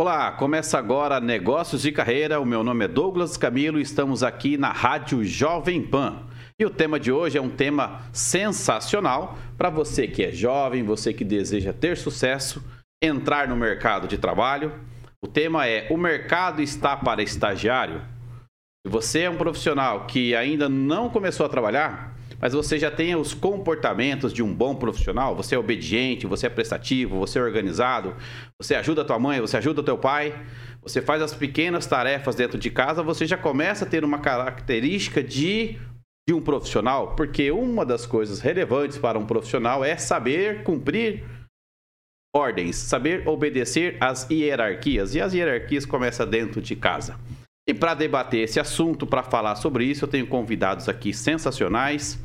Olá, começa agora Negócios de Carreira. O meu nome é Douglas Camilo e estamos aqui na Rádio Jovem Pan. E o tema de hoje é um tema sensacional para você que é jovem, você que deseja ter sucesso, entrar no mercado de trabalho. O tema é: o mercado está para estagiário? Se você é um profissional que ainda não começou a trabalhar, mas você já tem os comportamentos de um bom profissional, você é obediente, você é prestativo, você é organizado, você ajuda a tua mãe, você ajuda o teu pai, você faz as pequenas tarefas dentro de casa, você já começa a ter uma característica de de um profissional, porque uma das coisas relevantes para um profissional é saber cumprir ordens, saber obedecer às hierarquias. E as hierarquias começam dentro de casa. E para debater esse assunto, para falar sobre isso, eu tenho convidados aqui sensacionais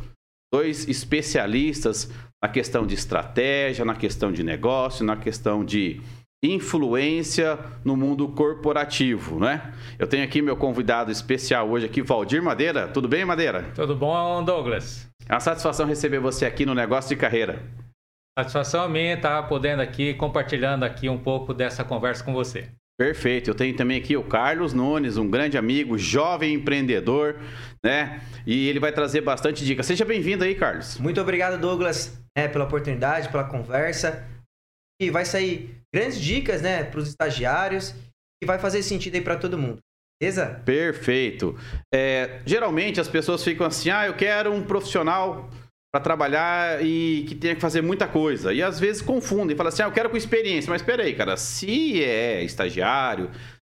dois especialistas na questão de estratégia, na questão de negócio, na questão de influência no mundo corporativo, né? Eu tenho aqui meu convidado especial hoje aqui, Valdir Madeira. Tudo bem, Madeira? Tudo bom, Douglas? É uma satisfação receber você aqui no Negócio de Carreira. Satisfação minha estar podendo aqui, compartilhando aqui um pouco dessa conversa com você. Perfeito. Eu tenho também aqui o Carlos Nunes, um grande amigo, jovem empreendedor, né? E ele vai trazer bastante dicas. Seja bem-vindo aí, Carlos. Muito obrigado, Douglas, né, pela oportunidade, pela conversa. E vai sair grandes dicas, né, para os estagiários e vai fazer sentido aí para todo mundo. Beleza? Perfeito. É, geralmente as pessoas ficam assim: ah, eu quero um profissional para trabalhar e que tenha que fazer muita coisa. E às vezes confundem, falam assim: ah, eu quero com experiência. Mas espera aí, cara, se é estagiário,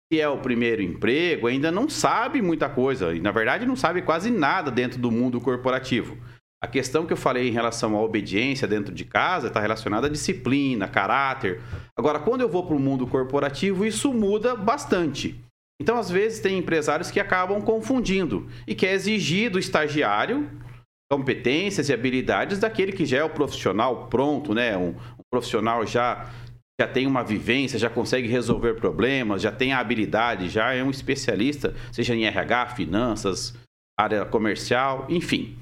se é o primeiro emprego, ainda não sabe muita coisa. E na verdade não sabe quase nada dentro do mundo corporativo. A questão que eu falei em relação à obediência dentro de casa está relacionada à disciplina, caráter. Agora, quando eu vou para o mundo corporativo, isso muda bastante. Então, às vezes, tem empresários que acabam confundindo e quer exigir do estagiário competências e habilidades daquele que já é o profissional pronto, né? Um, um, profissional já já tem uma vivência, já consegue resolver problemas, já tem a habilidade, já é um especialista, seja em RH, finanças, área comercial, enfim.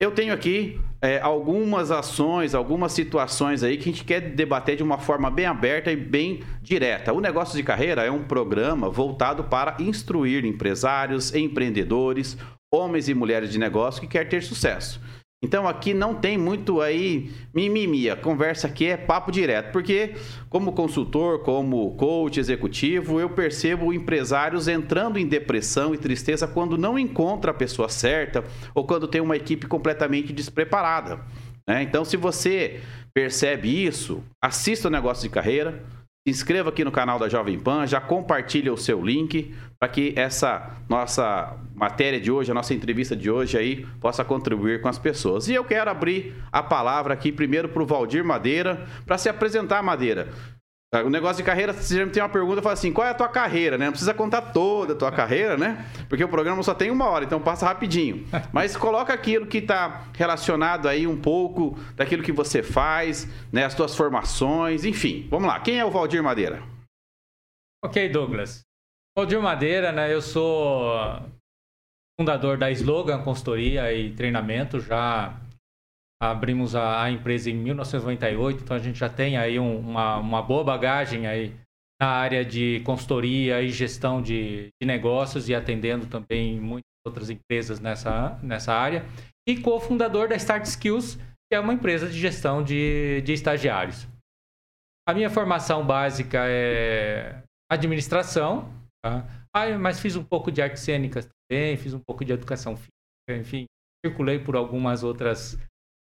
Eu tenho aqui é, algumas ações, algumas situações aí que a gente quer debater de uma forma bem aberta e bem direta. O Negócio de Carreira é um programa voltado para instruir empresários, empreendedores, homens e mulheres de negócio que quer ter sucesso. Então aqui não tem muito aí mimimi, a conversa aqui é papo direto, porque como consultor, como coach executivo, eu percebo empresários entrando em depressão e tristeza quando não encontra a pessoa certa ou quando tem uma equipe completamente despreparada. Né? Então se você percebe isso, assista o negócio de carreira, se inscreva aqui no canal da Jovem Pan, já compartilha o seu link para que essa nossa matéria de hoje, a nossa entrevista de hoje aí possa contribuir com as pessoas. E eu quero abrir a palavra aqui primeiro para o Valdir Madeira, para se apresentar, Madeira. O negócio de carreira, você sempre tem uma pergunta, fala assim, qual é a tua carreira, né? Não precisa contar toda a tua carreira, né? Porque o programa só tem uma hora, então passa rapidinho. Mas coloca aquilo que está relacionado aí um pouco daquilo que você faz, né? As tuas formações, enfim. Vamos lá, quem é o Valdir Madeira? Ok, Douglas. Valdir Madeira, né? Eu sou fundador da Slogan Consultoria e Treinamento, já abrimos a, a, empresa em 1998, então a gente já tem aí um, uma, uma boa bagagem aí na área de consultoria e gestão de, de negócios e atendendo também muitas outras empresas nessa, nessa área. E cofundador da Start Skills, que é uma empresa de gestão de, de estagiários. A minha formação básica é administração, tá? ah, mas fiz um pouco de artes cênicas também, fiz um pouco de educação física, enfim, circulei por algumas outras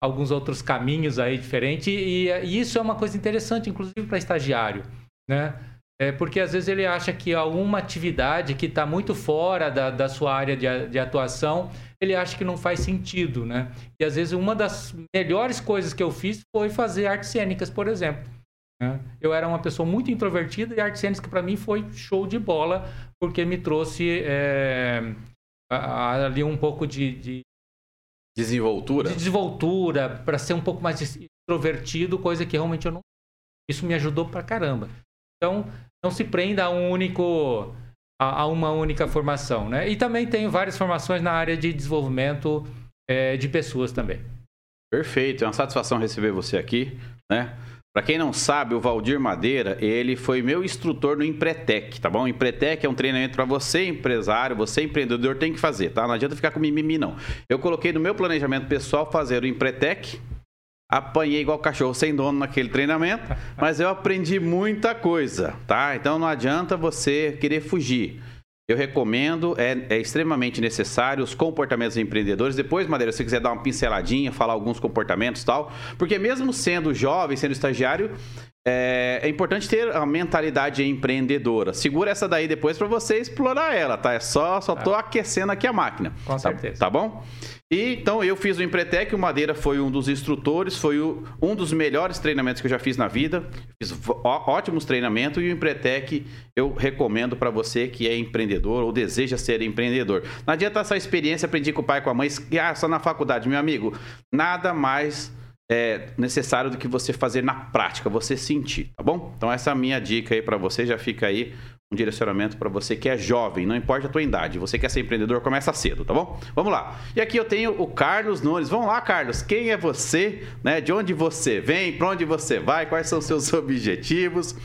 alguns outros caminhos aí diferentes e, e isso é uma coisa interessante, inclusive para estagiário, né? É porque às vezes ele acha que alguma atividade que está muito fora da, da sua área de, de, atuação, ele acha que não faz sentido, né? E às vezes uma das melhores coisas que eu fiz foi fazer artes cênicas, por exemplo. Né? Eu era uma pessoa muito introvertida e artes cênicas para mim foi show de bola, porque me trouxe é, ali um pouco de, de Desenvoltura? De desenvoltura, para ser um pouco mais extrovertido, coisa que realmente eu não. Isso me ajudou pra caramba. Então, não se prenda a um único. a, a uma única formação, né? E também tenho várias formações na área de desenvolvimento é, de pessoas também. Perfeito, é uma satisfação receber você aqui, né? Para quem não sabe, o Valdir Madeira, ele foi meu instrutor no Empretec, tá bom? Empretec é um treinamento para você, empresário, você empreendedor, tem que fazer, tá? Não adianta ficar com mimimi, não. Eu coloquei no meu planejamento pessoal fazer o Empretec, apanhei igual cachorro sem dono naquele treinamento, mas eu aprendi muita coisa, tá? Então não adianta você querer fugir. Eu recomendo, é, é, extremamente necessário os comportamentos empreendedores. Depois, Madeira, se você quiser dar uma pinceladinha, falar alguns comportamentos e tal, porque mesmo sendo jovem, sendo estagiário, é, é, importante ter a mentalidade empreendedora. Segura essa daí depois para você explorar ela, tá? É só, só tô é. aquecendo aqui a máquina. Com tá, certeza. Tá bom? E então eu fiz o Empretec, o Madeira foi um dos instrutores, foi o, um dos melhores treinamentos que eu já fiz na vida. Fiz ótimos treinamentos e o Empretec eu recomendo para você que é empreendedor ou deseja ser empreendedor. Não adianta essa experiência, aprendi com o pai e com a mãe, ah, só na faculdade, meu amigo. Nada mais é, necessário do que você fazer na prática, você sentir, tá bom? Então essa é a minha dica aí para você, já fica aí um direcionamento para você que é jovem, não importa a tua idade. Você quer ser empreendedor, começa cedo, tá bom? Vamos lá. E aqui eu tenho o Carlos Nunes. Vamos lá, Carlos. Quem é você? Né? De onde você vem? Para onde você vai? Quais são seus objetivos?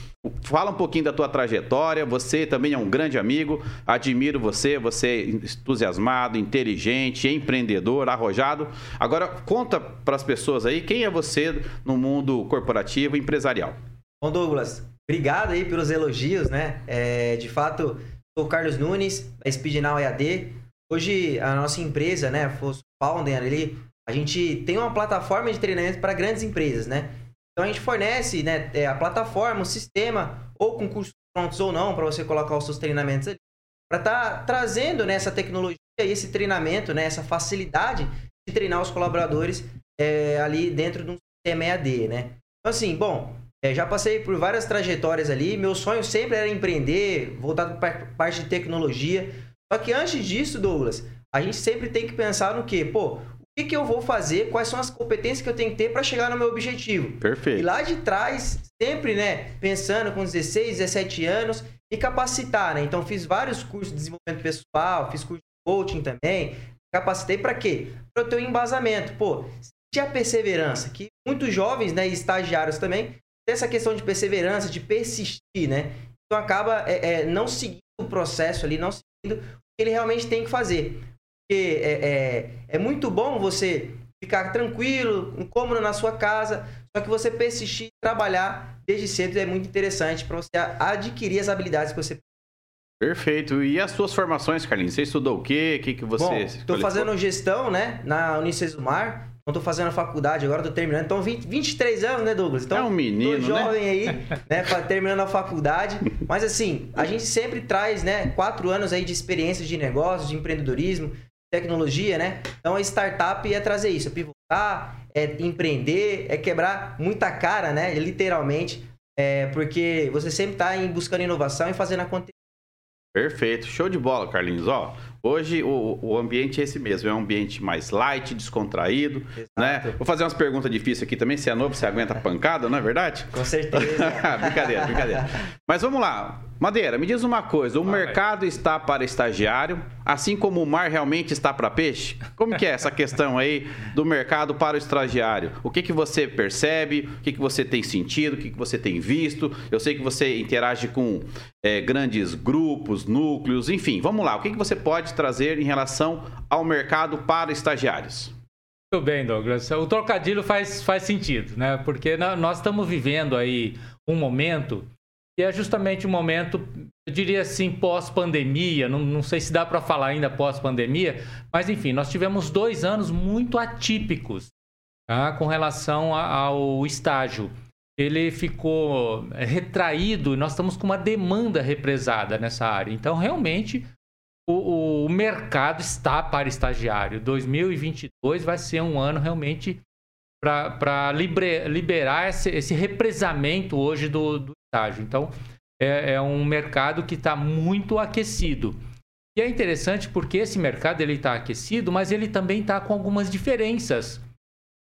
Fala um pouquinho da tua trajetória. Você também é um grande amigo. Admiro você. Você é entusiasmado, inteligente, empreendedor, arrojado. Agora conta para as pessoas aí quem é você no mundo corporativo empresarial. Bom, Douglas, Obrigado aí pelos elogios, né? É, de fato, sou o Carlos Nunes, da Speednow EAD. Hoje, a nossa empresa, né, Fosse Founder ali, a gente tem uma plataforma de treinamento para grandes empresas, né? Então, a gente fornece né, é, a plataforma, o sistema, ou com cursos prontos ou não, para você colocar os seus treinamentos ali, para estar tá trazendo né, essa tecnologia e esse treinamento, né, essa facilidade de treinar os colaboradores é, ali dentro de um sistema EAD, né? Então, assim, bom, é, já passei por várias trajetórias ali. Meu sonho sempre era empreender, voltado para parte de tecnologia. Só que antes disso, Douglas, a gente sempre tem que pensar no quê? Pô, o que, que eu vou fazer? Quais são as competências que eu tenho que ter para chegar no meu objetivo? Perfeito. E lá de trás, sempre, né, pensando com 16, 17 anos, e capacitar, né? Então, fiz vários cursos de desenvolvimento pessoal, fiz curso de coaching também. Capacitei para quê? Para eu ter um embasamento. Pô, se a perseverança, que muitos jovens, né, e estagiários também, essa questão de perseverança, de persistir, né? Então acaba é, é, não seguindo o processo ali, não seguindo o que ele realmente tem que fazer. Porque é, é, é muito bom você ficar tranquilo, cômodo na sua casa, só que você persistir trabalhar desde cedo é muito interessante para você adquirir as habilidades que você Perfeito. E as suas formações, Carlinhos? Você estudou o quê? O que, que você... Estou fazendo gestão, né? Na Unicesumar. Não tô fazendo faculdade, agora tô terminando. Então, 20, 23 anos, né, Douglas? Então, é um menino, tô jovem né? aí, né, terminando a faculdade. Mas, assim, a gente sempre traz, né, quatro anos aí de experiência de negócios, de empreendedorismo, tecnologia, né? Então, a startup é trazer isso, é pivotar, é empreender, é quebrar muita cara, né, literalmente. É, porque você sempre está buscando inovação e fazendo acontecer. Perfeito, show de bola, Carlinhos. Ó, hoje o, o ambiente é esse mesmo, é um ambiente mais light, descontraído, né? Exato. né? Vou fazer umas perguntas difíceis aqui também, se é novo, você aguenta a pancada, não é verdade? Com certeza. brincadeira, brincadeira. Mas vamos lá. Madeira, me diz uma coisa: o Vai. mercado está para estagiário, assim como o mar realmente está para peixe? Como que é essa questão aí do mercado para o estagiário? O que, que você percebe? O que, que você tem sentido? O que, que você tem visto? Eu sei que você interage com é, grandes grupos, núcleos, enfim. Vamos lá. O que, que você pode trazer em relação ao mercado para estagiários? Muito bem, Douglas. O trocadilho faz, faz sentido, né? Porque nós estamos vivendo aí um momento e é justamente o um momento, eu diria assim, pós-pandemia, não, não sei se dá para falar ainda pós-pandemia, mas enfim, nós tivemos dois anos muito atípicos tá? com relação ao estágio. Ele ficou retraído e nós estamos com uma demanda represada nessa área. Então, realmente, o, o mercado está para estagiário. 2022 vai ser um ano realmente para liberar esse, esse, represamento hoje do, do estágio. Então, é, é um mercado que está muito aquecido. E é interessante porque esse mercado ele está aquecido, mas ele também está com algumas diferenças.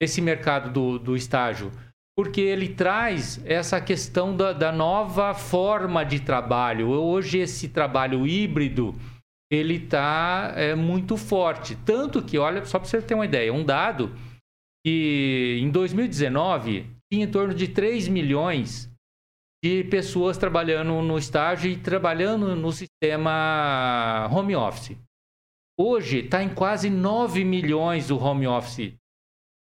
Esse mercado do, do estágio, porque ele traz essa questão da, da nova forma de trabalho. Hoje esse trabalho híbrido ele está é, muito forte, tanto que olha só para você ter uma ideia, um dado que em 2019 tinha em torno de 3 milhões de pessoas trabalhando no estágio e trabalhando no sistema home office. Hoje está em quase 9 milhões o home office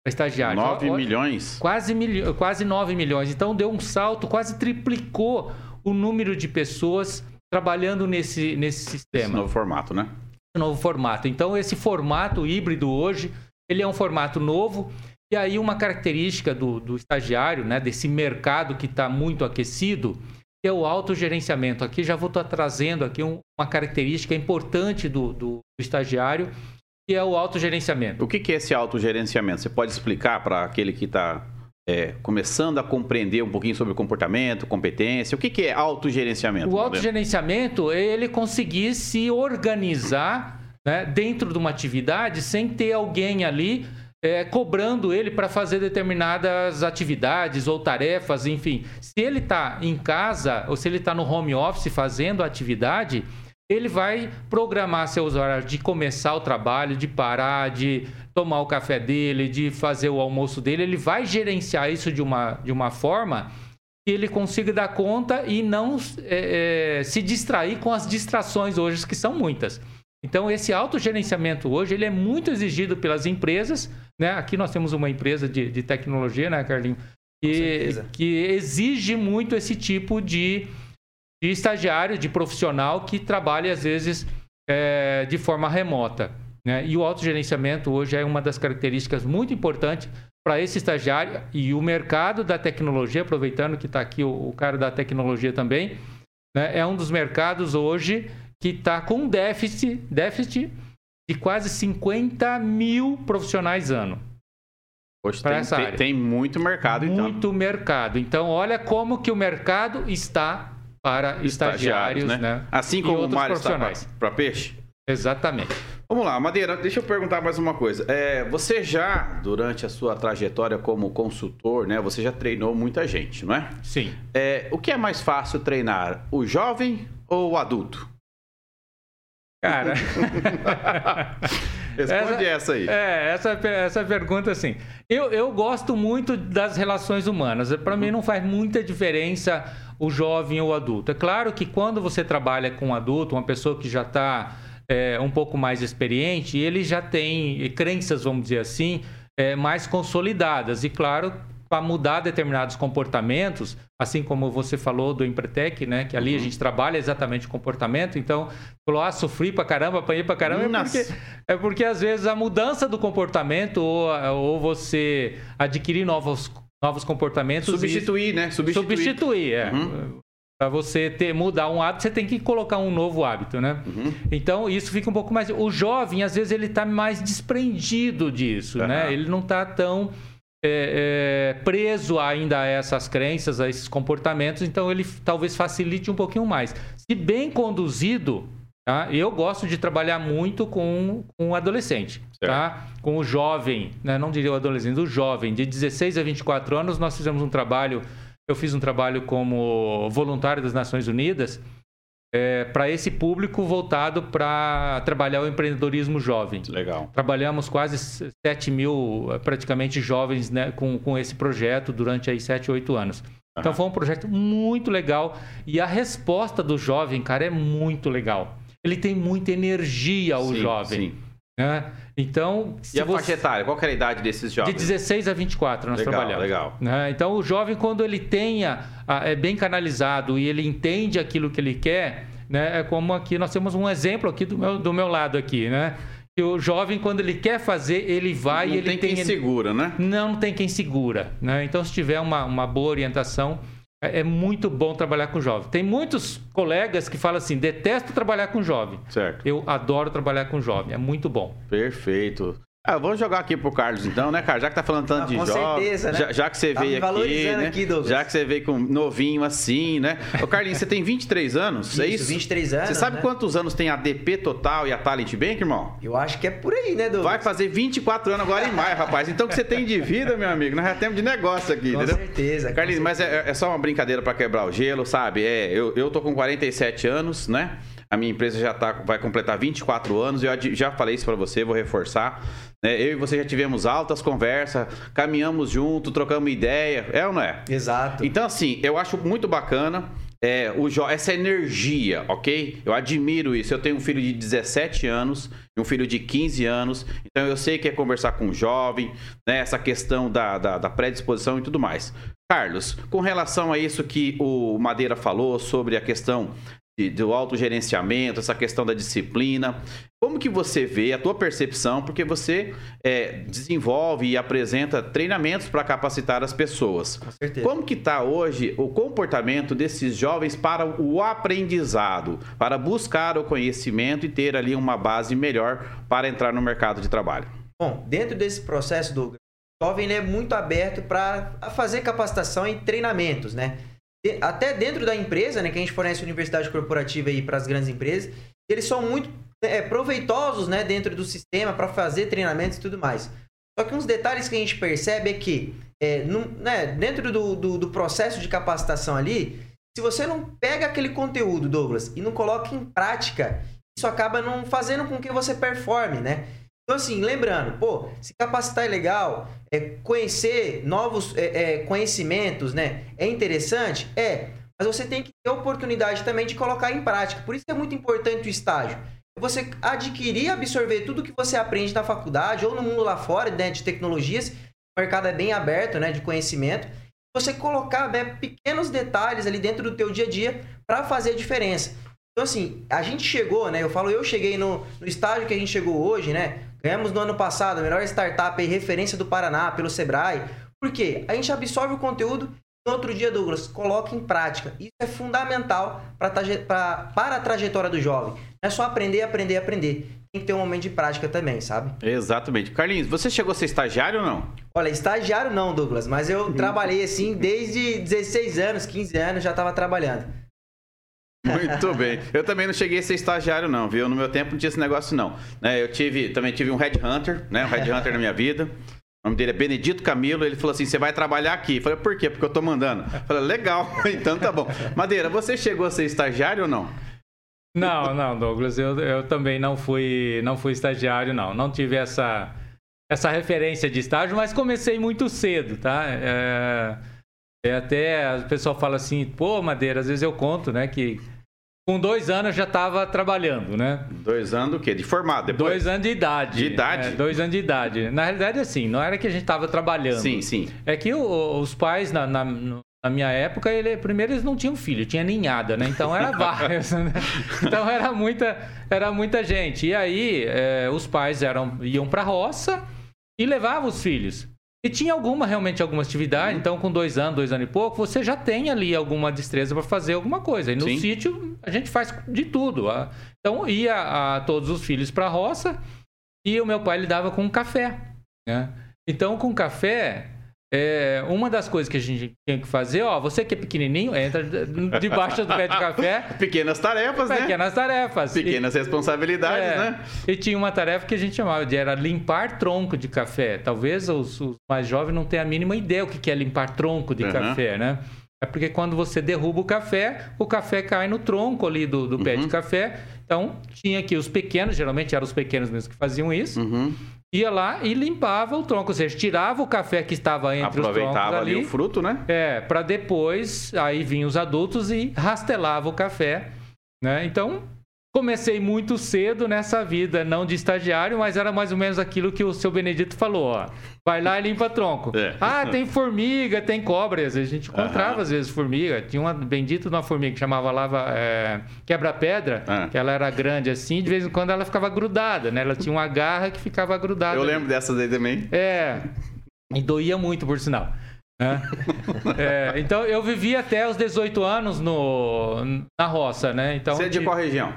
para estagiário. 9 Olha, milhões? Quase, milho, quase 9 milhões. Então deu um salto, quase triplicou o número de pessoas trabalhando nesse, nesse sistema. Esse novo formato, né? novo formato. Então, esse formato híbrido hoje, ele é um formato novo. E aí, uma característica do, do estagiário, né, desse mercado que está muito aquecido, que é o autogerenciamento. Aqui já vou estar trazendo aqui um, uma característica importante do, do, do estagiário, que é o autogerenciamento. O que, que é esse autogerenciamento? Você pode explicar para aquele que está é, começando a compreender um pouquinho sobre comportamento, competência. O que, que é autogerenciamento? O autogerenciamento é ele conseguir se organizar né, dentro de uma atividade sem ter alguém ali é, cobrando ele para fazer determinadas atividades ou tarefas, enfim. Se ele está em casa ou se ele está no home office fazendo atividade, ele vai programar seus horários de começar o trabalho, de parar, de tomar o café dele, de fazer o almoço dele. Ele vai gerenciar isso de uma, de uma forma que ele consiga dar conta e não é, é, se distrair com as distrações hoje, que são muitas. Então, esse autogerenciamento hoje ele é muito exigido pelas empresas. Né? Aqui nós temos uma empresa de, de tecnologia, né, Carlinhos? Que, que exige muito esse tipo de, de estagiário, de profissional que trabalha, às vezes, é, de forma remota. Né? E o autogerenciamento hoje é uma das características muito importantes para esse estagiário e o mercado da tecnologia, aproveitando que está aqui o, o, cara da tecnologia também, né? é um dos mercados hoje que está com déficit, déficit de quase 50 mil profissionais ano. Hoje tem, tem, tem, muito mercado, muito então. Muito mercado. Então, olha como que o mercado está para estagiários, estagiários né? né? Assim como o mar está para peixe? Exatamente. Vamos lá, Madeira, deixa eu perguntar mais uma coisa. É, você já, durante a sua trajetória como consultor, né? Você já treinou muita gente, não é? Sim. É, o que é mais fácil treinar, o jovem ou o adulto? Cara. Responde essa, essa, aí. É, essa, essa pergunta, assim. Eu, eu gosto muito das relações humanas. Para uhum. mim, não faz muita diferença o jovem ou o adulto. É claro que quando você trabalha com um adulto, uma pessoa que já está é, um pouco mais experiente, ele já tem crenças, vamos dizer assim, é, mais consolidadas. E, claro, para mudar determinados comportamentos, assim como você falou do Empretec, né? Que ali uhum. a gente trabalha exatamente o comportamento. Então, falou, ah, sofri pra caramba, apanhei pra caramba. É porque, é porque, às vezes, a mudança do comportamento ou, ou você adquirir novos, novos comportamentos... Substituir, e... né? Substituir. Substituir, é. Uhum. Para você ter, mudar um hábito, você tem que colocar um novo hábito, né? Uhum. Então, isso fica um pouco mais... O jovem, às vezes, ele está mais desprendido disso, uhum. né? Ele não está tão é, é, preso ainda a essas crenças, a esses comportamentos, então ele talvez facilite um pouquinho mais. Se bem conduzido, tá? eu gosto de trabalhar muito com, o adolescente, tá? com o jovem, né? não diria o adolescente, o jovem, de 16 a 24 anos, nós fizemos um trabalho eu fiz um trabalho como voluntário das Nações Unidas é, para esse público voltado para trabalhar o empreendedorismo jovem. Legal. Trabalhamos quase 7 mil, praticamente, jovens né, com, com esse projeto durante aí 7, 8 anos. Então foi um projeto muito legal e a resposta do jovem, cara, é muito legal. Ele tem muita energia, o sim, jovem. Sim. Né? Então, e a você... faixa etária? Qual era a idade desses jovens? De 16 a 24 nós legal, trabalhamos. Legal. Né? Então, o jovem, quando ele tenha, é bem canalizado e ele entende aquilo que ele quer, né? é como aqui, nós temos um exemplo aqui do meu, do meu lado aqui, né? Que o jovem, quando ele quer fazer, ele vai não e ele tem... tem quem segura, né? Não, não tem quem segura. Né? Então, se tiver uma, uma boa orientação, é, é muito bom trabalhar com jovem. Tem muitos colegas que falam assim: detesto trabalhar com jovem. Certo. Eu adoro trabalhar com jovem, é muito bom. Perfeito. Ah, vamos jogar aqui pro Carlos então, né, cara? Já que tá falando tanto ah, de com jovem, certeza, né? já, já, que você tá veio aqui, né? Aqui, já que você veio com novinho assim, né? Ô, Carlinhos, você tem 23 anos, isso, é isso? 23 anos, Você sabe né? quantos anos tem a DP Total e a Talent Bank, irmão? Eu acho que é por aí, né, Douglas? Vai fazer 24 anos agora em maio, rapaz. Então, o que você tem de vida, meu amigo, nós já temos de negócio aqui, com entendeu? Certeza, Carlinhos, com mas certeza. É, é, só uma brincadeira para quebrar o gelo, sabe? É, eu, eu tô com 47 anos, né? A minha empresa já tá, vai completar 24 anos. Eu já falei isso para você, vou reforçar. Né? Eu e você já tivemos altas conversas, caminhamos junto, trocamos ideia. É ou não é? Exato. Então, assim, eu acho muito bacana é, o essa energia, ok? Eu admiro isso. Eu tenho um filho de 17 anos e um filho de 15 anos, então eu sei que é conversar com um jovem, né? essa questão da, da, da predisposição e tudo mais. Carlos, com relação a isso que o Madeira falou sobre a questão de, do autogerenciamento, essa questão da disciplina. Como que você vê a tua percepção? Porque você é, desenvolve e apresenta treinamentos para capacitar as pessoas. Com certeza. Como que está hoje o comportamento desses jovens para o aprendizado, para buscar o conhecimento e ter ali uma base melhor para entrar no mercado de trabalho? Bom, dentro desse processo, Douglas, o jovem é muito aberto para fazer capacitação e treinamentos, né? Até dentro da empresa, né, que a gente fornece universidade corporativa aí para as grandes empresas, eles são muito é, proveitosos, né, dentro do sistema para fazer treinamentos e tudo mais. Só que uns detalhes que a gente percebe é que é, né, dentro do, do, do, processo de capacitação ali, se você não pega aquele conteúdo, Douglas, e não coloca em prática, isso acaba não fazendo com que você performe, né? Então, assim, lembrando, pô, se capacitar é legal, é, conhecer novos é, é, conhecimentos, né? É interessante? É. Mas você tem que ter oportunidade também de colocar em prática. Por isso é muito importante o estágio. Você adquirir e absorver tudo que você aprende na faculdade ou no mundo lá fora, né, de tecnologias. O mercado é bem aberto, né, de conhecimento. Você colocar né, pequenos detalhes ali dentro do teu dia a dia para fazer a diferença. Então, assim, a gente chegou, né? Eu falo, eu cheguei no, no estágio que a gente chegou hoje, né? Ganhamos no ano passado a melhor startup e referência do Paraná pelo Sebrae. Por quê? A gente absorve o conteúdo e no outro dia, Douglas, coloca em prática. Isso é fundamental pra, pra, para a trajetória do jovem. Não é só aprender, aprender, aprender. Tem que ter um momento de prática também, sabe? Exatamente. Carlinhos, você chegou a ser estagiário ou não? Olha, estagiário não, Douglas, mas eu trabalhei assim desde 16 anos, 15 anos, já estava trabalhando. Muito bem. Eu também não cheguei a ser estagiário, não, viu? No meu tempo não tinha esse negócio, não. Né, eu tive, também tive um headhunter, né? Um headhunter na minha vida. O nome dele é Benedito Camilo. Ele falou assim: você vai trabalhar aqui. Eu falei, por quê? Porque eu tô mandando. Eu falei, legal, então tá bom. Madeira, você chegou a ser estagiário ou não? Não, não, Douglas, eu, eu também não fui, não fui estagiário, não. Não tive essa, essa referência de estágio, mas comecei muito cedo, tá? É, é até o pessoal fala assim, pô, Madeira, às vezes eu conto, né, que com dois anos já estava trabalhando, né? Dois anos do quê? De formado depois? Dois anos de idade. De idade? É, dois anos de idade. Na realidade, assim, não era que a gente estava trabalhando. Sim, sim. É que o, os pais, na, na, na, minha época, ele, primeiro eles não tinham filho, tinha ninhada, né? Então era vários, né? Então era muita, era muita gente. E aí, é, os pais eram, iam para a roça e levavam os filhos. E tinha alguma, realmente, alguma atividade. Então, com dois anos, dois anos e pouco, você já tem ali alguma destreza para fazer alguma coisa. E no Sim. sítio, a gente faz de tudo. Então, ia a, todos os filhos para a roça e o meu pai lidava com café. Né? Então, com café, é, uma das coisas que a gente tinha que fazer, ó, você que é pequenininho, entra debaixo do pé de café. Pequenas tarefas, né? Pequenas tarefas. Pequenas e, responsabilidades, é, né? E tinha uma tarefa que a gente chamava de era limpar tronco de café. Talvez os, os mais jovens não tenham a mínima ideia o que é limpar tronco de uhum. café, né? É porque quando você derruba o café, o café cai no tronco ali do, do pé de uhum. café. Então, tinha aqui os pequenos, geralmente eram os pequenos mesmo que faziam isso. Uhum ia lá e limpava o tronco, ou seja, tirava o café que estava entre os troncos Aproveitava ali, ali o fruto, né? É, para depois aí vinham os adultos e rastelava o café, né? Então, comecei muito cedo nessa vida, não de estagiário, mas era mais ou menos aquilo que o seu Benedito falou, ó. Vai lá e limpa tronco. É. Ah, tem formiga, tem cobra. Às vezes a gente encontrava, uhum. às vezes, formiga. Tinha uma bendita uma formiga que chamava lava é, quebra-pedra, uhum. que ela era grande assim, de vez em quando ela ficava grudada, né? Ela tinha uma garra que ficava grudada. Eu lembro ali. dessas aí também. É. E doía muito, por sinal. Né? é, então eu vivi até os 18 anos no, na roça, né? Então, Você é de qual região?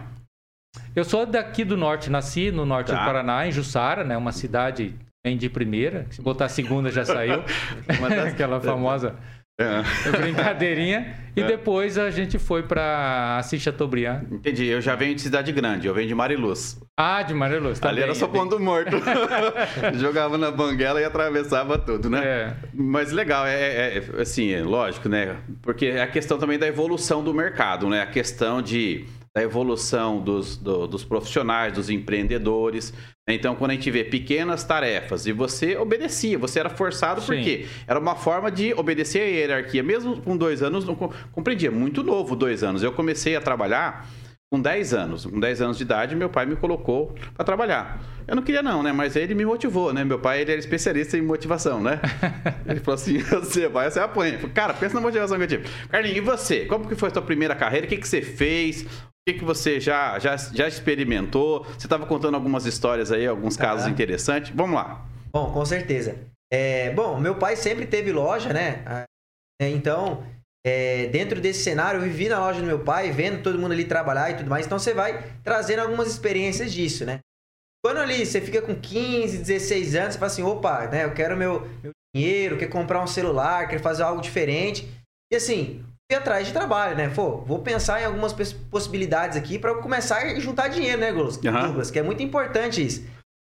Eu sou daqui do norte, nasci no norte tá. do Paraná, em Jussara, né? Uma cidade bem de primeira. Se botar segunda já saiu. Aquela famosa é. brincadeirinha. E é. depois a gente foi para Assis Chateaubriand. Entendi. Eu já venho de cidade grande, eu venho de Mariluz. Ah, de Mariluz. Tá Ali bem, era só ponto bem... morto. Jogava na banguela e atravessava tudo, né? É. Mas legal, é, é, é assim, é lógico, né? Porque é a questão também da evolução do mercado, né? A questão de da evolução dos, do, dos profissionais, dos empreendedores. Então, quando a gente vê pequenas tarefas e você obedecia, você era forçado Sim. porque era uma forma de obedecer a hierarquia. Mesmo com dois anos, não co- compreendia. Muito novo, dois anos. Eu comecei a trabalhar com 10 anos. Com 10 anos de idade, meu pai me colocou para trabalhar. Eu não queria não, né? Mas ele me motivou, né? Meu pai, ele era especialista em motivação, né? Ele falou assim, você vai, você apanha. Falei, Cara, pensa na motivação que eu tive. Carlinhos, e você? Como que foi a sua primeira carreira? O que, que você fez? O que, que você já, já, já experimentou? Você estava contando algumas histórias aí, alguns casos Aham. interessantes. Vamos lá. Bom, com certeza. É, bom, meu pai sempre teve loja, né? Ah, Então, é, dentro desse cenário, eu vivi na loja do meu pai, vendo todo mundo ali trabalhar e tudo mais. Então, você vai trazendo algumas experiências disso, né? Quando ali você fica com 15, 16 anos, você fala assim: opa, né? Eu quero meu, meu dinheiro, quero comprar um celular, quero fazer algo diferente. E assim, fui atrás de trabalho, né? Pô, vou pensar em algumas pos- possibilidades aqui para começar a juntar dinheiro, né, Douglas? Douglas? Que é muito importante isso.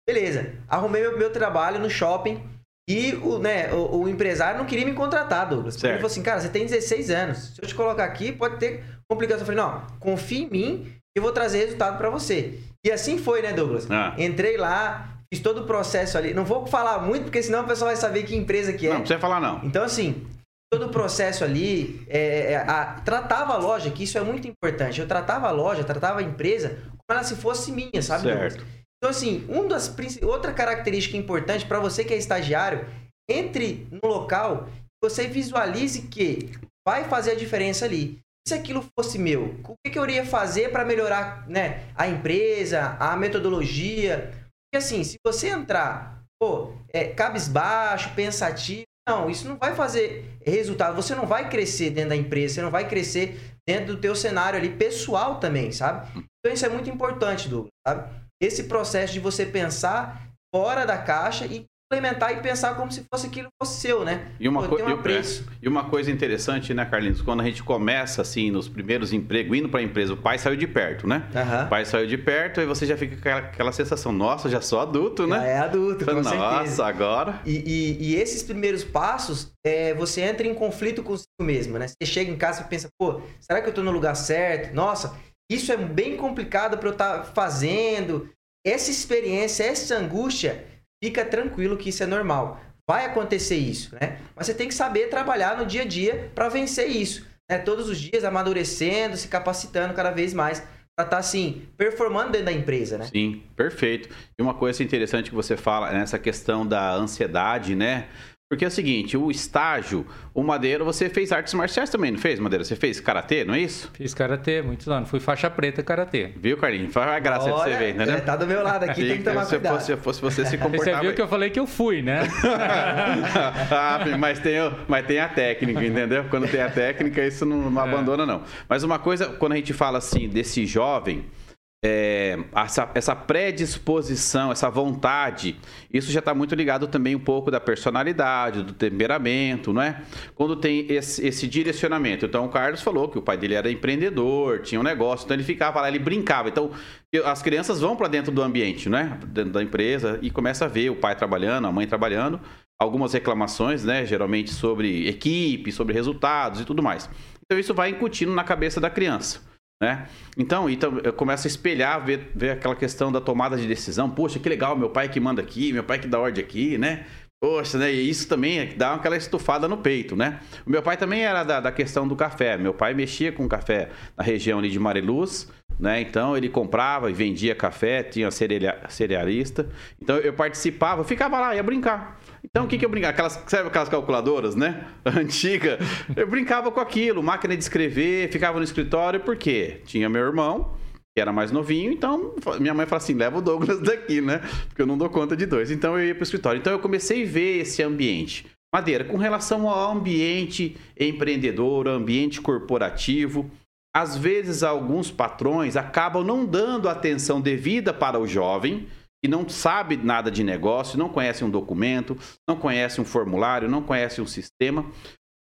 Beleza, arrumei meu, meu trabalho no shopping e o, né, o, o empresário não queria me contratar, Douglas. Ele Certo. falou assim, cara, você tem 16 anos. Se eu te colocar aqui, pode ter complicação. Eu falei, não, confia em mim que eu vou trazer resultado para você. E assim foi, né, Douglas? Ah. Entrei lá, fiz todo o processo ali. Não vou falar muito, porque senão o pessoal vai saber que empresa que é. Não, não precisa falar não. Então, assim, todo o processo ali, é, é, a- tratava a loja, que isso é muito importante. Eu tratava a loja, tratava a empresa como ela se fosse minha, sabe? Douglas? Então, assim, um das, outra característica importante para você que é estagiário, entre no local, você visualize que vai fazer a diferença ali. Se aquilo fosse meu, o que, que eu iria fazer para melhorar né, a empresa, a metodologia? Porque assim, se você entrar, pô, é, cabisbaixo, pensativo, não, isso não vai fazer resultado. Você não vai crescer dentro da empresa, você não vai crescer dentro do teu cenário ali pessoal também, sabe? Então isso é muito importante, Douglas, sabe? Esse processo de você pensar fora da caixa e implementar e pensar como se fosse aquilo fosse seu, né? E uma, Pô, um apreço. e uma coisa interessante, né, Carlinhos? Quando a gente começa, assim, nos primeiros empregos, indo para a empresa, o pai saiu de perto, né? Aham. O pai saiu de perto e você já fica com aquela, aquela sensação, nossa, já sou adulto, Já né? é adulto, com nossa, certeza. agora... E, e- e esses primeiros passos, é, você entra em conflito consigo mesmo, né? Você chega em casa e pensa, pô, será que eu tô no lugar certo? Nossa, isso é bem complicado para eu estar fazendo. Essa experiência, essa angústia, fica tranquilo que isso é normal. Vai acontecer isso, né? Mas você tem que saber trabalhar no dia a dia para vencer isso. Né? Todos os dias amadurecendo, se capacitando cada vez mais para estar assim, performando dentro da empresa, né? Sim, perfeito. E uma coisa interessante que você fala nessa questão da ansiedade, né? Porque é o seguinte, o estágio, o Madeira, você fez artes marciais também, não fez, Madeira? Você fez karatê, não é isso? Fiz karatê muitos anos. Fui faixa preta karatê. Viu, Carlinhos? Faz a graça de você Olha, ver, entendeu? é, tá do meu lado aqui, tem que tomar se cuidado. Fosse, se fosse você se comportava... Você viu que eu falei que eu fui, né? ah, mas, tem, mas tem a técnica, entendeu? Quando tem a técnica, isso não, não É. abandona, não. Mas uma coisa, quando a gente fala assim desse jovem, é, essa, essa predisposição, essa vontade, isso já está muito ligado também um pouco da personalidade, do temperamento, não é? Quando tem esse, esse direcionamento. Então, o Carlos falou que o pai dele era empreendedor, tinha um negócio, então ele ficava lá, ele brincava. Então, as crianças vão para dentro do ambiente, né? Dentro da empresa e começa a ver o pai trabalhando, a mãe trabalhando, algumas reclamações, né? Geralmente sobre equipe, sobre resultados e tudo mais. Então, isso vai incutindo na cabeça da criança. Né? Então, então, eu começo a espelhar, ver, ver aquela questão da tomada de decisão. Poxa, que legal, meu pai que manda aqui, meu pai que dá ordem aqui, né? Poxa, né? E isso também é dá aquela estufada no peito, né? O meu pai também era da, da questão do café. Meu pai mexia com café na região ali de Mariluz, né? Então ele comprava e vendia café, tinha cerealista. Então eu participava, ficava lá, ia brincar. Então o que, que eu brincava? Aquelas, sabe aquelas calculadoras, né? Antiga. Eu brincava com aquilo, máquina de escrever, ficava no escritório, por quê? Tinha meu irmão, que era mais novinho, então minha mãe fala assim: leva o Douglas daqui, né? Porque eu não dou conta de dois. Então eu ia pro escritório. Então eu comecei a ver esse ambiente. Madeira, com relação ao ambiente empreendedor, ambiente corporativo, às vezes alguns patrões acabam não dando atenção devida para o jovem que não sabe nada de negócio, não conhece um documento, não conhece um formulário, não conhece um sistema.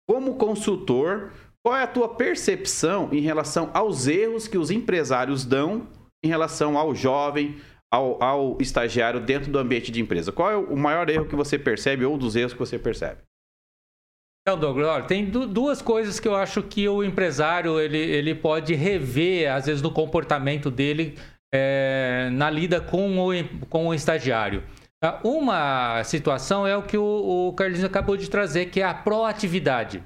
Como consultor, qual é a tua percepção em relação aos erros que os empresários dão em relação ao jovem, ao, ao estagiário dentro do ambiente de empresa? Qual é o maior erro que você percebe ou dos erros que você percebe? Então, Douglas, tem duas coisas que eu acho que o empresário ele, ele pode rever, às vezes, no comportamento dele é, na lida com o, com o estagiário. Tá? Uma situação é o que o, o Carlinhos acabou de trazer, que é a proatividade.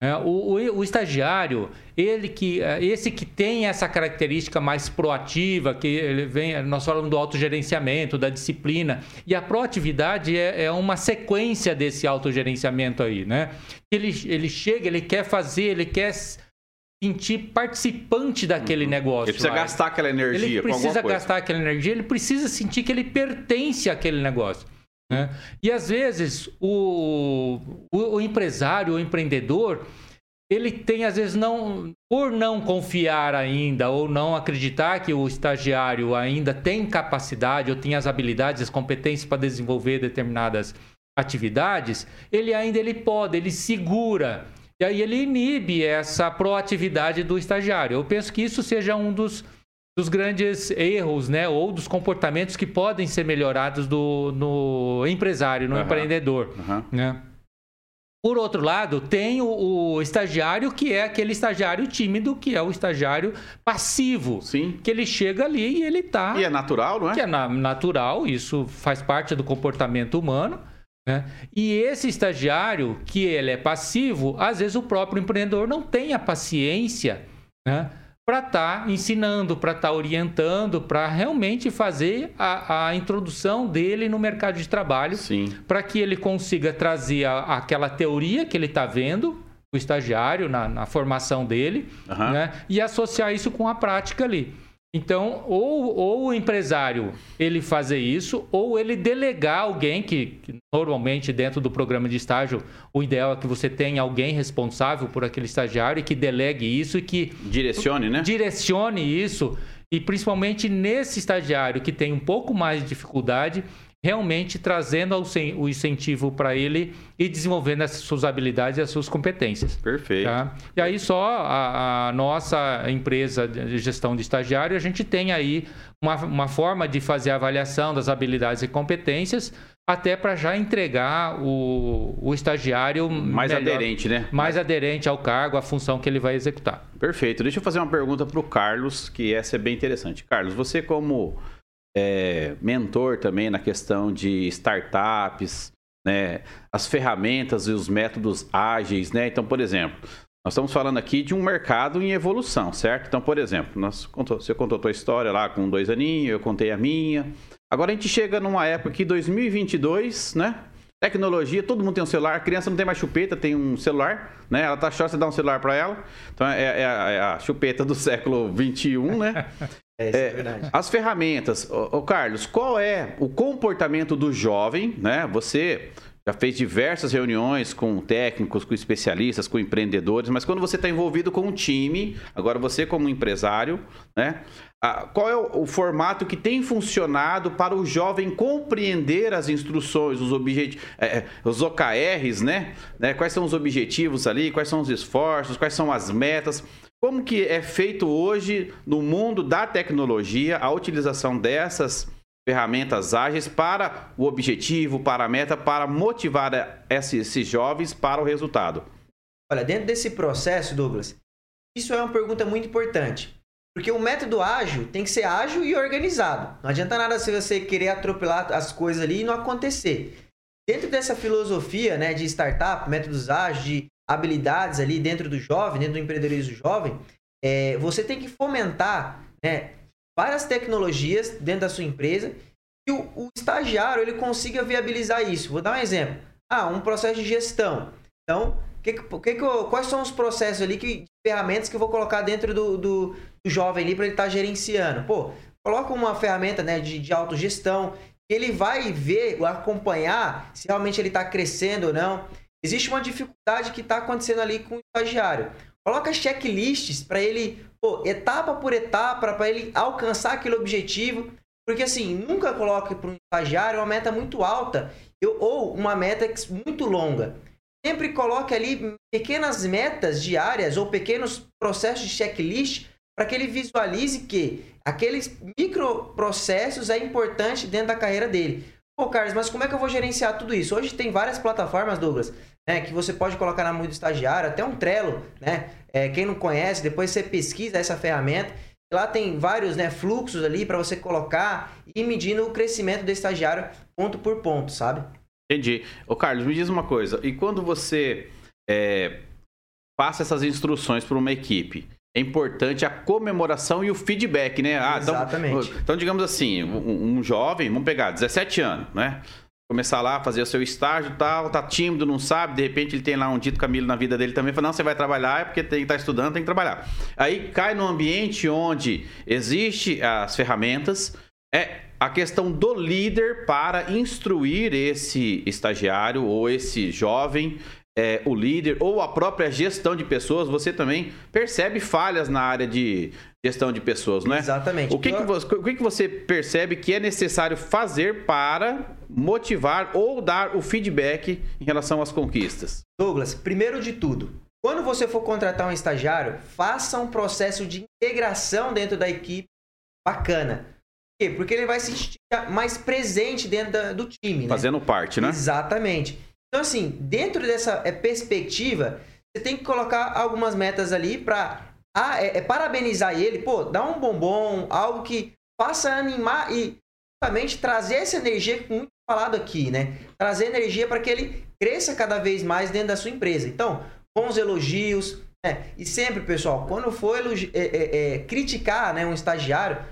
É, o, o, o, estagiário, ele que, é, esse que tem essa característica mais proativa, que ele vem, nós falamos do autogerenciamento, da disciplina, e a proatividade é, é uma sequência desse autogerenciamento aí, né? Ele, ele chega, ele quer fazer, ele quer sentir participante daquele uhum. negócio. Ele precisa lá. gastar aquela energia. Ele precisa gastar aquela energia, ele precisa sentir que ele pertence àquele negócio. Né? E às vezes o, o, o, empresário, o empreendedor, ele tem às vezes não, por não confiar ainda ou não acreditar que o estagiário ainda tem capacidade ou tem as habilidades, as competências para desenvolver determinadas atividades, ele ainda ele pode, ele segura e aí ele inibe essa proatividade do estagiário. Eu penso que isso seja um dos, dos grandes erros, né? Ou dos comportamentos que podem ser melhorados do, no empresário, no uhum. empreendedor. Uhum. Né? Por outro lado, tem o, o, estagiário que é aquele estagiário tímido, que é o estagiário passivo. Sim. Que ele chega ali e ele tá. E é natural, não é? Que é na, natural, isso faz parte do comportamento humano. Né? E esse estagiário, que ele é passivo, às vezes o próprio empreendedor não tem a paciência né, para estar tá ensinando, para estar tá orientando, para realmente fazer a, a, introdução dele no mercado de trabalho, para que ele consiga trazer a, aquela teoria que ele está vendo, o estagiário, na, na formação dele, uhum. né, e associar isso com a prática ali. Então, ou, ou o empresário ele fazer isso, ou ele delegar alguém que, que, normalmente dentro do programa de estágio, o ideal é que você tenha alguém responsável por aquele estagiário e que delegue isso e que direcione, né? Direcione isso e principalmente nesse estagiário que tem um pouco mais de dificuldade, realmente trazendo o incentivo para ele e desenvolvendo as suas habilidades e as suas competências. Perfeito. Tá? E aí só a, a, nossa empresa de gestão de estagiário, a gente tem aí uma, uma forma de fazer a avaliação das habilidades e competências até para já entregar o, o estagiário mais melhor, aderente, né? Mais aderente ao cargo, à função que ele vai executar. Perfeito. Deixa eu fazer uma pergunta para o Carlos, que essa é bem interessante. Carlos, você como é, mentor também na questão de startups, né? As ferramentas e os métodos ágeis, né? Então, por exemplo, nós estamos falando aqui de um mercado em evolução, certo? Então, por exemplo, nós você contou a tua história lá com dois aninhos, eu contei a minha. Agora a gente chega numa época aqui, 2022, né? Tecnologia, todo mundo tem um celular, a criança não tem mais chupeta, tem um celular, né? Ela tá chorando, você dá um celular para ela. Então é, é, é, a, chupeta do século 21, né? É, é, é verdade. As ferramentas. Ô, ô, Carlos, qual é o comportamento do jovem, né? Você já fez diversas reuniões com técnicos, com especialistas, com empreendedores, mas quando você está envolvido com um time, agora você como empresário, né? qual é o, o, formato que tem funcionado para o jovem compreender as instruções, os objetivos, é, é, os OKRs, né? né? Quais são os objetivos ali, quais são os esforços, quais são as metas? Como que é feito hoje no mundo da tecnologia a utilização dessas ferramentas ágeis para o objetivo, para a meta, para motivar esses, jovens para o resultado? Olha, dentro desse processo, Douglas, isso é uma pergunta muito importante. Porque o método ágil tem que ser ágil e organizado. Não adianta nada se você querer atropelar as coisas ali e não acontecer. Dentro dessa filosofia né, de startup, métodos ágeis, de habilidades ali dentro do jovem, dentro do empreendedorismo jovem, é, você tem que fomentar né, várias tecnologias dentro da sua empresa e o, o, estagiário ele consiga viabilizar isso. Vou dar um exemplo. Ah, um processo de gestão. Então, que, que, que quais são os processos ali, que ferramentas que eu vou colocar dentro do, do, do jovem ali para ele estar tá gerenciando? Pô, coloca uma ferramenta né, de, de autogestão, ele vai ver, acompanhar se realmente ele está crescendo ou não. Existe uma dificuldade que está acontecendo ali com o estagiário. Coloca checklists para ele, pô, etapa por etapa, para ele alcançar aquele objetivo. Porque assim, nunca coloque para um estagiário uma meta muito alta ou uma meta muito longa. Sempre coloque ali pequenas metas diárias ou pequenos processos de checklist para que ele visualize que aqueles microprocessos é importante dentro da carreira dele. Pô, Carlos, mas como é que eu vou gerenciar tudo isso? Hoje tem várias plataformas, Douglas, né, que você pode colocar na mão do estagiário, até um Trello, né? É, quem não conhece, depois você pesquisa essa ferramenta. Lá tem vários né, fluxos ali para você colocar e medindo o crescimento do estagiário ponto por ponto, sabe? Entendi. Ô, Carlos, me diz uma coisa. E quando você é, passa essas instruções para uma equipe, é importante a comemoração e o feedback, né? Ah, então, Exatamente. Então, então digamos assim, um, um, jovem, vamos pegar, 17 anos, né? Começar lá, fazer o seu estágio e tal, tá tímido, não sabe, de repente ele tem lá um dito Camilo na vida dele também, fala, não, você vai trabalhar, é porque tem que estar tá estudando, tem que trabalhar. Aí cai num ambiente onde existe as ferramentas, é a questão do líder para instruir esse estagiário ou esse jovem é, o líder ou a própria gestão de pessoas, você também percebe falhas na área de gestão de pessoas, não é? Exatamente. O que, que, você, o que, que você percebe que é necessário fazer para motivar ou dar o feedback em relação às conquistas? Douglas, primeiro de tudo, quando você for contratar um estagiário, faça um processo de integração dentro da equipe bacana. Por quê? Porque ele vai se sentir mais presente dentro da, do time. Né? Fazendo parte, né? Exatamente. Então, assim, dentro dessa é, perspectiva, você tem que colocar algumas metas ali para ah, é, é, parabenizar ele, pô, dar um bombom, algo que faça animar e justamente trazer essa energia que muito falado aqui, né? Trazer energia para que ele cresça cada vez mais dentro da sua empresa. Então, bons elogios, né? E sempre, pessoal, quando for é, é, criticar né, um estagiário,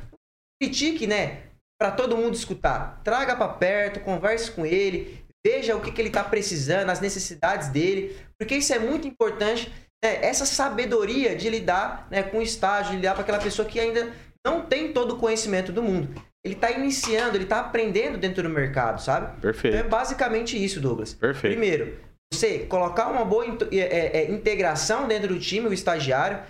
critique, né? Para todo mundo escutar. Traga para perto, converse com ele, veja o que, que ele está precisando, as necessidades dele, porque isso é muito importante, né? essa sabedoria de lidar né, com o estágio, de lidar com aquela pessoa que ainda não tem todo o conhecimento do mundo. Ele está iniciando, ele está aprendendo dentro do mercado, sabe? Perfeito. Então é basicamente isso, Douglas. Perfeito. Primeiro, você colocar uma boa é, é, é, integração dentro do time, o estagiário.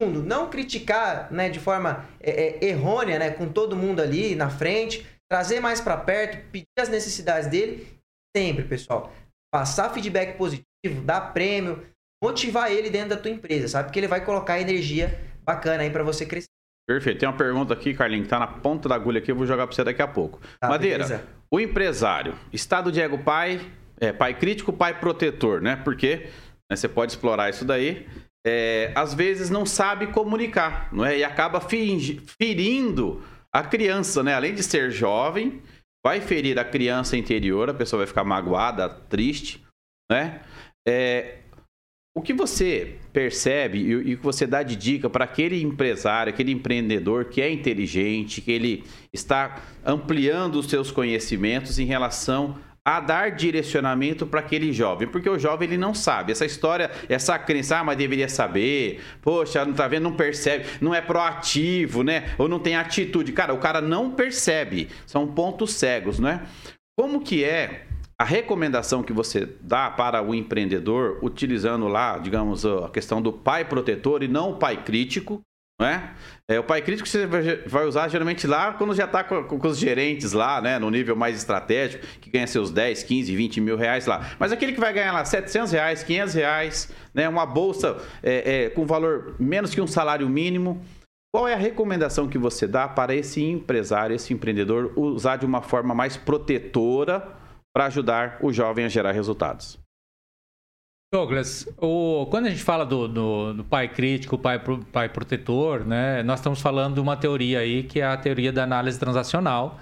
Segundo, não criticar né, de forma é, é, errônea, né, com todo mundo ali na frente. Trazer mais para perto, pedir as necessidades dele sempre, pessoal, passar feedback positivo, dar prêmio, motivar ele dentro da tua empresa, sabe? Porque ele vai colocar energia bacana aí para você crescer. Perfeito. Tem uma pergunta aqui, Carlinhos, que tá na ponta da agulha aqui, eu vou jogar para você daqui a pouco. Tá, Madeira, beleza. o empresário, estado de ego pai, é, pai crítico, pai protetor, né? Porque né, você pode explorar isso daí. É, às vezes não sabe comunicar, não é? E acaba ferindo a criança, né? Além de ser jovem, vai ferir a criança interior, a pessoa vai ficar magoada, triste, né? É, o que você percebe e o que você dá de dica para aquele empresário, aquele empreendedor que é inteligente, que ele está ampliando os seus conhecimentos em relação a dar direcionamento para aquele jovem, porque o jovem ele não sabe. Essa história, essa crença, ah, mas deveria saber. Poxa, não tá vendo, não percebe, não é proativo, né? Ou não tem atitude. Cara, o cara não percebe. São pontos cegos, né? Como que é a recomendação que você dá para o empreendedor, utilizando lá, digamos, a questão do pai protetor e não o pai crítico, não é? É, o pai crítico você vai usar geralmente lá quando já está com, com, os gerentes lá, né? No nível mais estratégico, que ganha seus 10, 15, 20 mil reais lá. Mas aquele que vai ganhar lá 700 reais, 500 reais, né? Uma bolsa é, é, com valor menos que um salário mínimo. Qual é a recomendação que você dá para esse empresário, esse empreendedor, usar de uma forma mais protetora para ajudar o jovem a gerar resultados? Douglas, o, quando a gente fala do, do, do, pai crítico, pai, pai protetor, né, nós estamos falando de uma teoria aí que é a teoria da análise transacional.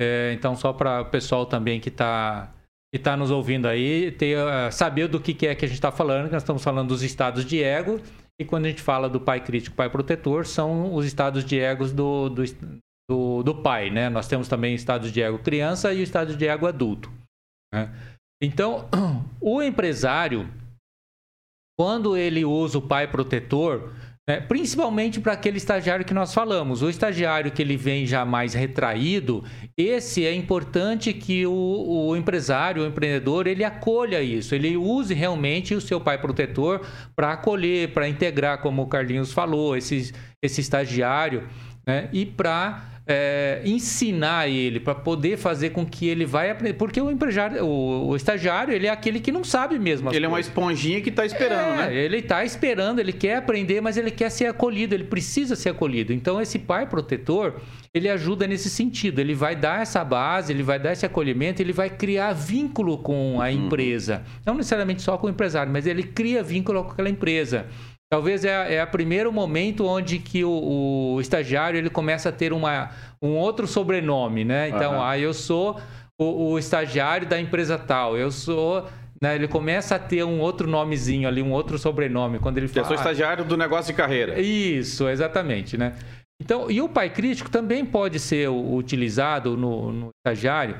É, então, só para o pessoal também que está que tá nos ouvindo aí ter, uh, saber do que, que é que a gente está falando, nós estamos falando dos estados de ego, e quando a gente fala do pai crítico, pai protetor, são os estados de egos do, do, do, do pai. Né? Nós temos também estados de ego criança e o estado de ego adulto. Né? Então, o empresário quando ele usa o pai protetor, né, principalmente para aquele estagiário que nós falamos, o estagiário que ele vem já mais retraído, esse é importante que o, o empresário, o empreendedor, ele acolha isso, ele use realmente o seu pai protetor para acolher, para integrar, como o Carlinhos falou, esse, esse estagiário, né, e para é, ensinar ele, para poder fazer com que ele vai aprender. Porque o empresário, o, o, estagiário, ele é aquele que não sabe mesmo. Ele coisas. é uma esponjinha que está esperando, é, né? Ele está esperando, ele quer aprender, mas ele quer ser acolhido, ele precisa ser acolhido. Então, esse pai protetor, ele ajuda nesse sentido. Ele vai dar essa base, ele vai dar esse acolhimento, ele vai criar vínculo com a uhum. empresa. Uhum. Não necessariamente só com o empresário, mas ele cria vínculo com aquela empresa. Talvez é, é o primeiro momento onde que o, o, estagiário ele começa a ter uma, um outro sobrenome, né? Então, uhum. ah, eu sou o, o, estagiário da empresa tal, eu sou... Né? Ele começa a ter um outro nomezinho ali, um outro sobrenome. Quando ele fala, eu sou estagiário do negócio de carreira. Isso, exatamente, né? Então, e o pai crítico também pode ser utilizado no, no estagiário,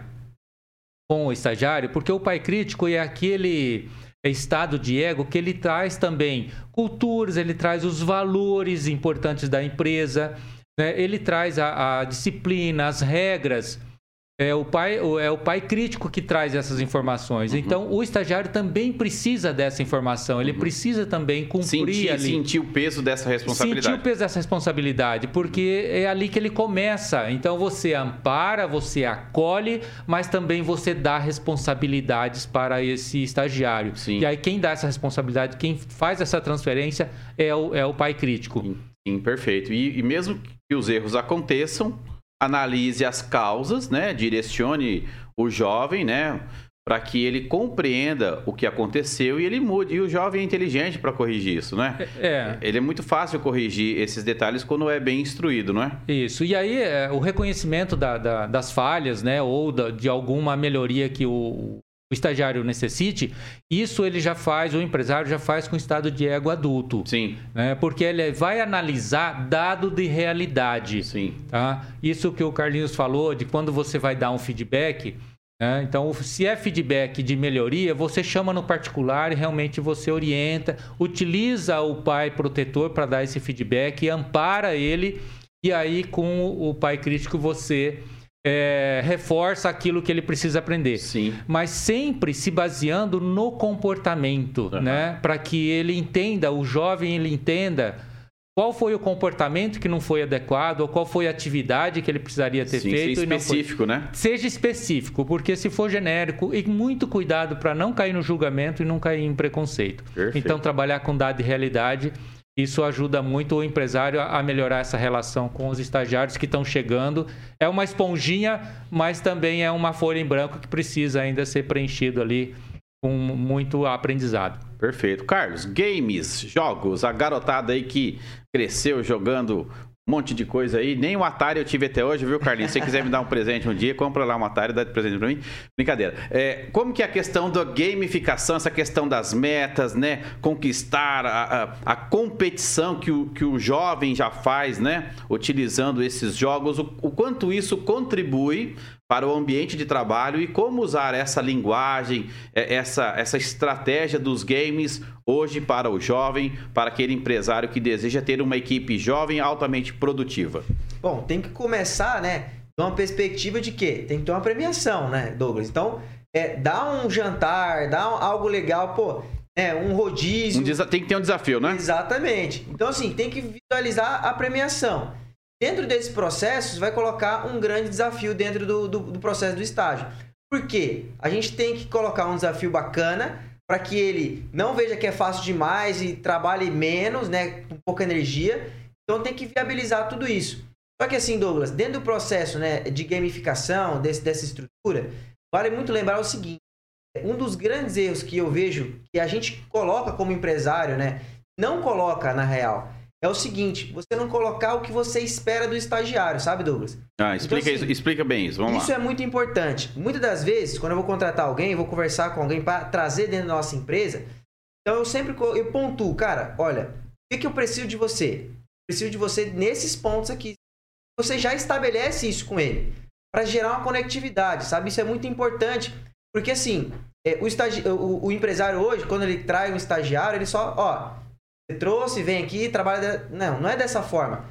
com o estagiário, porque o pai crítico é aquele estado de ego que ele traz também culturas, ele traz os valores importantes da empresa, né? ele traz a, a disciplina, as regras é o pai, é o pai crítico que traz essas informações. Uhum. Então, o estagiário também precisa dessa informação. Ele uhum. precisa também cumprir sentir, ali. Sentir o peso dessa responsabilidade. Sentir o peso dessa responsabilidade, porque é ali que ele começa. Então, você ampara, você acolhe, mas também você dá responsabilidades para esse estagiário. Sim. E aí, quem dá essa responsabilidade, quem faz essa transferência é o, é o pai crítico. Sim, Sim perfeito. E, e mesmo que os erros aconteçam, analise as causas, né? Direcione o jovem, né? Para que ele compreenda o que aconteceu e ele mude. E o jovem é inteligente para corrigir isso, né? É. Ele é muito fácil corrigir esses detalhes quando é bem instruído, não é? Isso. E aí, é, o reconhecimento da, da, das falhas, né? Ou da, de alguma melhoria que o, o estagiário necessite, isso ele já faz, o empresário já faz com estado de ego adulto. Sim. Né? Porque ele vai analisar dado de realidade. Sim. Tá? Isso que o Carlinhos falou, de quando você vai dar um feedback. Né? Então, se é feedback de melhoria, você chama no particular e realmente você orienta, utiliza o pai protetor para dar esse feedback, ampara ele, e aí com o pai crítico você é, reforça aquilo que ele precisa aprender. Sim. Mas sempre se baseando no comportamento, uhum. né? Para que ele entenda, o jovem ele entenda qual foi o comportamento que não foi adequado, ou qual foi a atividade que ele precisaria ter Sim, feito. Seja específico, né? Seja específico, porque se for genérico, e muito cuidado para não cair no julgamento e não cair em preconceito. Perfeito. Então, trabalhar com dado e realidade isso ajuda muito o empresário a melhorar essa relação com os estagiários que estão chegando. É uma esponjinha, mas também é uma folha em branco que precisa ainda ser preenchido ali com muito aprendizado. Perfeito. Carlos, games, jogos, a garotada aí que cresceu jogando um monte de coisa aí. Nem o Atari eu tive até hoje, viu, Carlinhos? Se você quiser me dar um presente um dia, compra lá um Atari dá de presente pra mim. Brincadeira. É, como que é a questão da gamificação, essa questão das metas, né? Conquistar a, a, a, competição que o, que o jovem já faz, né? Utilizando esses jogos, o, o quanto isso contribui para o ambiente de trabalho e como usar essa linguagem, é, essa, essa estratégia dos games hoje para o jovem, para aquele empresário que deseja ter uma equipe jovem altamente produtiva? Bom, tem que começar, né, de uma perspectiva de quê? Tem que ter uma premiação, né, Douglas? Então, é, dá um jantar, dá um, algo legal, pô, é, um rodízio. Um tem que ter um desafio, né? Exatamente. Então, assim, tem que visualizar a premiação. Dentro desse processo, vai colocar um grande desafio dentro do, do, do processo do estágio. Por quê? A gente tem que colocar um desafio bacana para que ele não veja que é fácil demais e trabalhe menos, né, com pouca energia. Então tem que viabilizar tudo isso. Só que assim, Douglas, dentro do processo né, de gamificação, desse, dessa estrutura, vale muito lembrar o seguinte: um dos grandes erros que eu vejo que a gente coloca como empresário, né, não coloca na real, é o seguinte, você não colocar o que você espera do estagiário, sabe, Douglas? Ah, explica então, assim, isso, explica bem isso, vamos isso lá. Isso é muito importante. Muitas das vezes, quando eu vou contratar alguém, vou conversar com alguém para trazer dentro da nossa empresa, então eu sempre eu pontuo, cara, olha, o que, que eu preciso de você? preciso de você nesses pontos aqui. Você já estabelece isso com ele para gerar uma conectividade, sabe? Isso é muito importante, porque assim, é, o, estagi... o, o empresário hoje, quando ele traz um estagiário, ele só, ó, trouxe, vem aqui, trabalha. De... Não, não é dessa forma.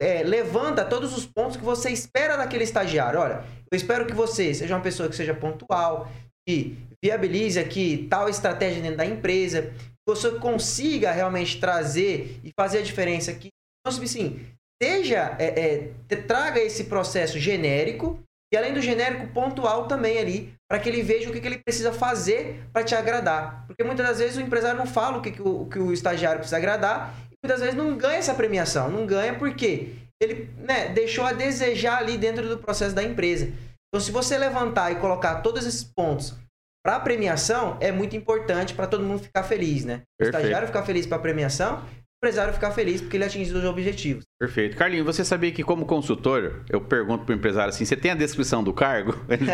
É, levanta todos os pontos que você espera daquele estagiário. Olha, eu espero que você seja uma pessoa que seja pontual, que viabilize aqui tal estratégia dentro da empresa, que você consiga realmente trazer e fazer a diferença aqui. Então, assim, seja, é, é, traga esse processo genérico e além do genérico pontual também ali, para que ele veja o que, que ele precisa fazer para te agradar. Porque muitas das vezes o empresário não fala o que, que, o, que o estagiário precisa agradar e muitas vezes não ganha essa premiação. Não ganha porque ele né, deixou a desejar ali dentro do processo da empresa. Então, se você levantar e colocar todos esses pontos para a premiação, é muito importante para todo mundo ficar feliz, né? O estagiário ficar feliz para a premiação empresário ficar feliz porque ele atingiu os objetivos. Perfeito. Carlinhos, você sabia que como consultor, eu pergunto para o empresário assim, você tem a descrição do cargo?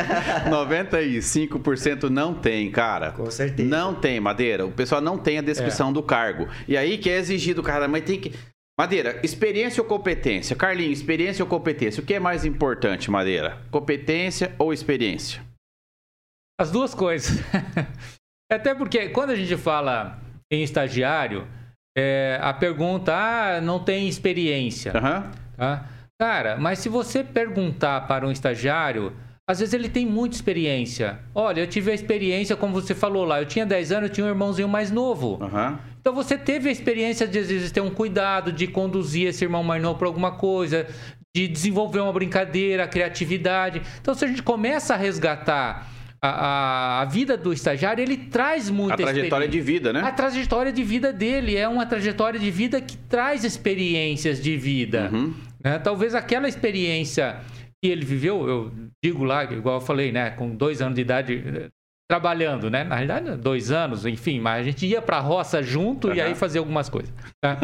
95% não tem, cara. Com certeza. Não tem, Madeira. O pessoal não tem a descrição é. do cargo. E aí que é exigido, cara, mas tem que... Madeira, experiência ou competência? Carlinhos, experiência ou competência? O que é mais importante, Madeira? Competência ou experiência? As duas coisas. Até porque quando a gente fala em estagiário, é, a pergunta, ah, não tem experiência. Uhum. Tá? Cara, mas se você perguntar para um estagiário, às vezes ele tem muita experiência. Olha, eu tive a experiência, como você falou lá, eu tinha 10 anos, eu tinha um irmãozinho mais novo. Uhum. Então você teve a experiência de às vezes ter um cuidado, de conduzir esse irmão mais novo para alguma coisa, de desenvolver uma brincadeira, criatividade. Então se a gente começa a resgatar a, a, vida do estagiário, ele traz muita A trajetória de vida, né? A trajetória de vida dele é uma trajetória de vida que traz experiências de vida. Uhum. Né? Talvez aquela experiência que ele viveu, eu digo lá, igual eu falei, né? Com dois anos de idade, eh, trabalhando, né? Na realidade, dois anos, enfim, mas a gente ia pra roça junto uhum. e aí fazia algumas coisas. Tá?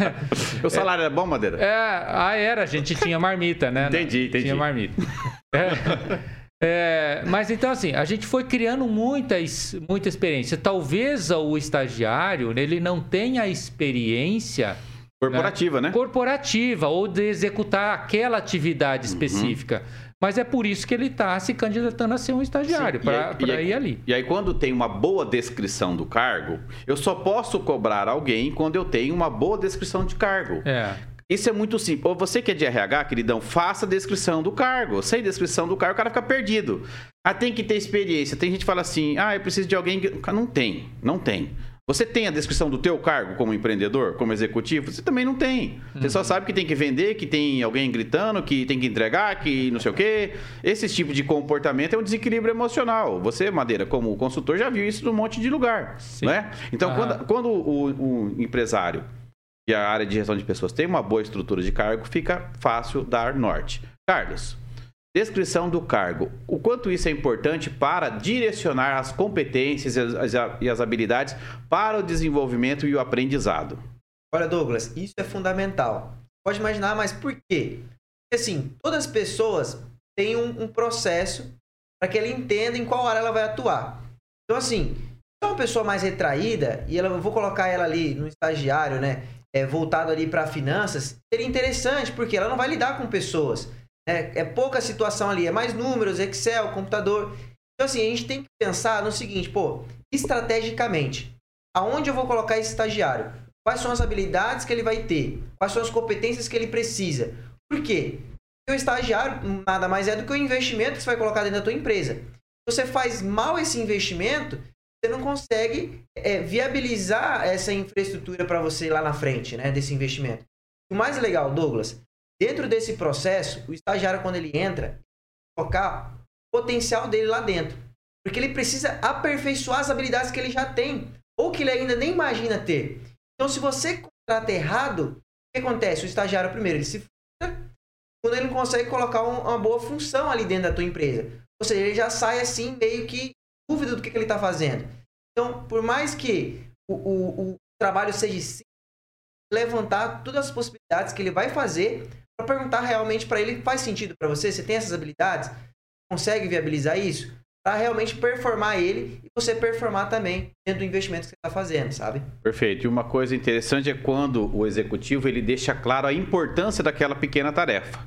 o salário é, era bom, Madeira? É, ah, era, a gente tinha marmita, né? Entendi, entendi. Tinha marmita. É. É, mas então assim, a gente foi criando muitas, muita experiência. Talvez o estagiário ele não tenha experiência corporativa, né? né? Corporativa ou de executar aquela atividade uhum. específica. Uhum. Mas é por isso que ele está se candidatando a ser um estagiário, para ir ali. E aí, quando tem uma boa descrição do cargo, eu só posso cobrar alguém quando eu tenho uma boa descrição de cargo. É. Isso é muito simples. Ou você que é de RH, queridão, faça a descrição do cargo. Sem descrição do cargo, o cara fica perdido. Ah, tem que ter experiência. Tem gente que fala assim, ah, eu preciso de alguém que... Não tem, não tem. Você tem a descrição do teu cargo como empreendedor, como executivo? Você também não tem. Você uhum. só sabe que tem que vender, que tem alguém gritando, que tem que entregar, que não sei o quê. Esse tipo de comportamento é um desequilíbrio emocional. Você, Madeira, como consultor, já viu isso num monte de lugar. Sim. Né? Então, uhum. quando, quando o, o empresário e a área de gestão de pessoas tem uma boa estrutura de cargo, fica fácil dar norte. Carlos, descrição do cargo. O quanto isso é importante para direcionar as competências e as habilidades para o desenvolvimento e o aprendizado? Olha, Douglas, isso é fundamental. Pode imaginar, mas por quê? Porque, assim, todas as pessoas têm um, um processo para que ela entenda em qual área ela vai atuar. Então, assim, se é uma pessoa mais retraída, e ela, eu vou colocar ela ali no estagiário, né? É, voltado ali para finanças, seria interessante, porque ela não vai lidar com pessoas. Né? É pouca situação ali, é mais números, Excel, computador. Então, assim, a gente tem que pensar no seguinte, pô, estrategicamente, aonde eu vou colocar esse estagiário? Quais são as habilidades que ele vai ter? Quais são as competências que ele precisa? Por quê? Porque o estagiário nada mais é do que o investimento que você vai colocar dentro da tua empresa. Se você faz mal esse investimento, você não consegue é, viabilizar essa infraestrutura para você lá na frente, né, desse investimento. O mais legal, Douglas, dentro desse processo, o estagiário, quando ele entra, colocar o potencial dele lá dentro. Porque ele precisa aperfeiçoar as habilidades que ele já tem, ou que ele ainda nem imagina ter. Então, se você contrata errado, o que acontece? O estagiário, primeiro, ele se frustra quando ele não consegue colocar uma boa função ali dentro da tua empresa. Ou seja, ele já sai assim, meio que dúvida do que, que ele está fazendo. Então, por mais que o, o, o trabalho seja levantar todas as possibilidades que ele vai fazer para perguntar realmente para ele faz sentido para você, você tem essas habilidades, consegue viabilizar isso para realmente performar ele e você performar também dentro do investimento que você está fazendo, sabe? Perfeito. E uma coisa interessante é quando o executivo ele deixa claro a importância daquela pequena tarefa,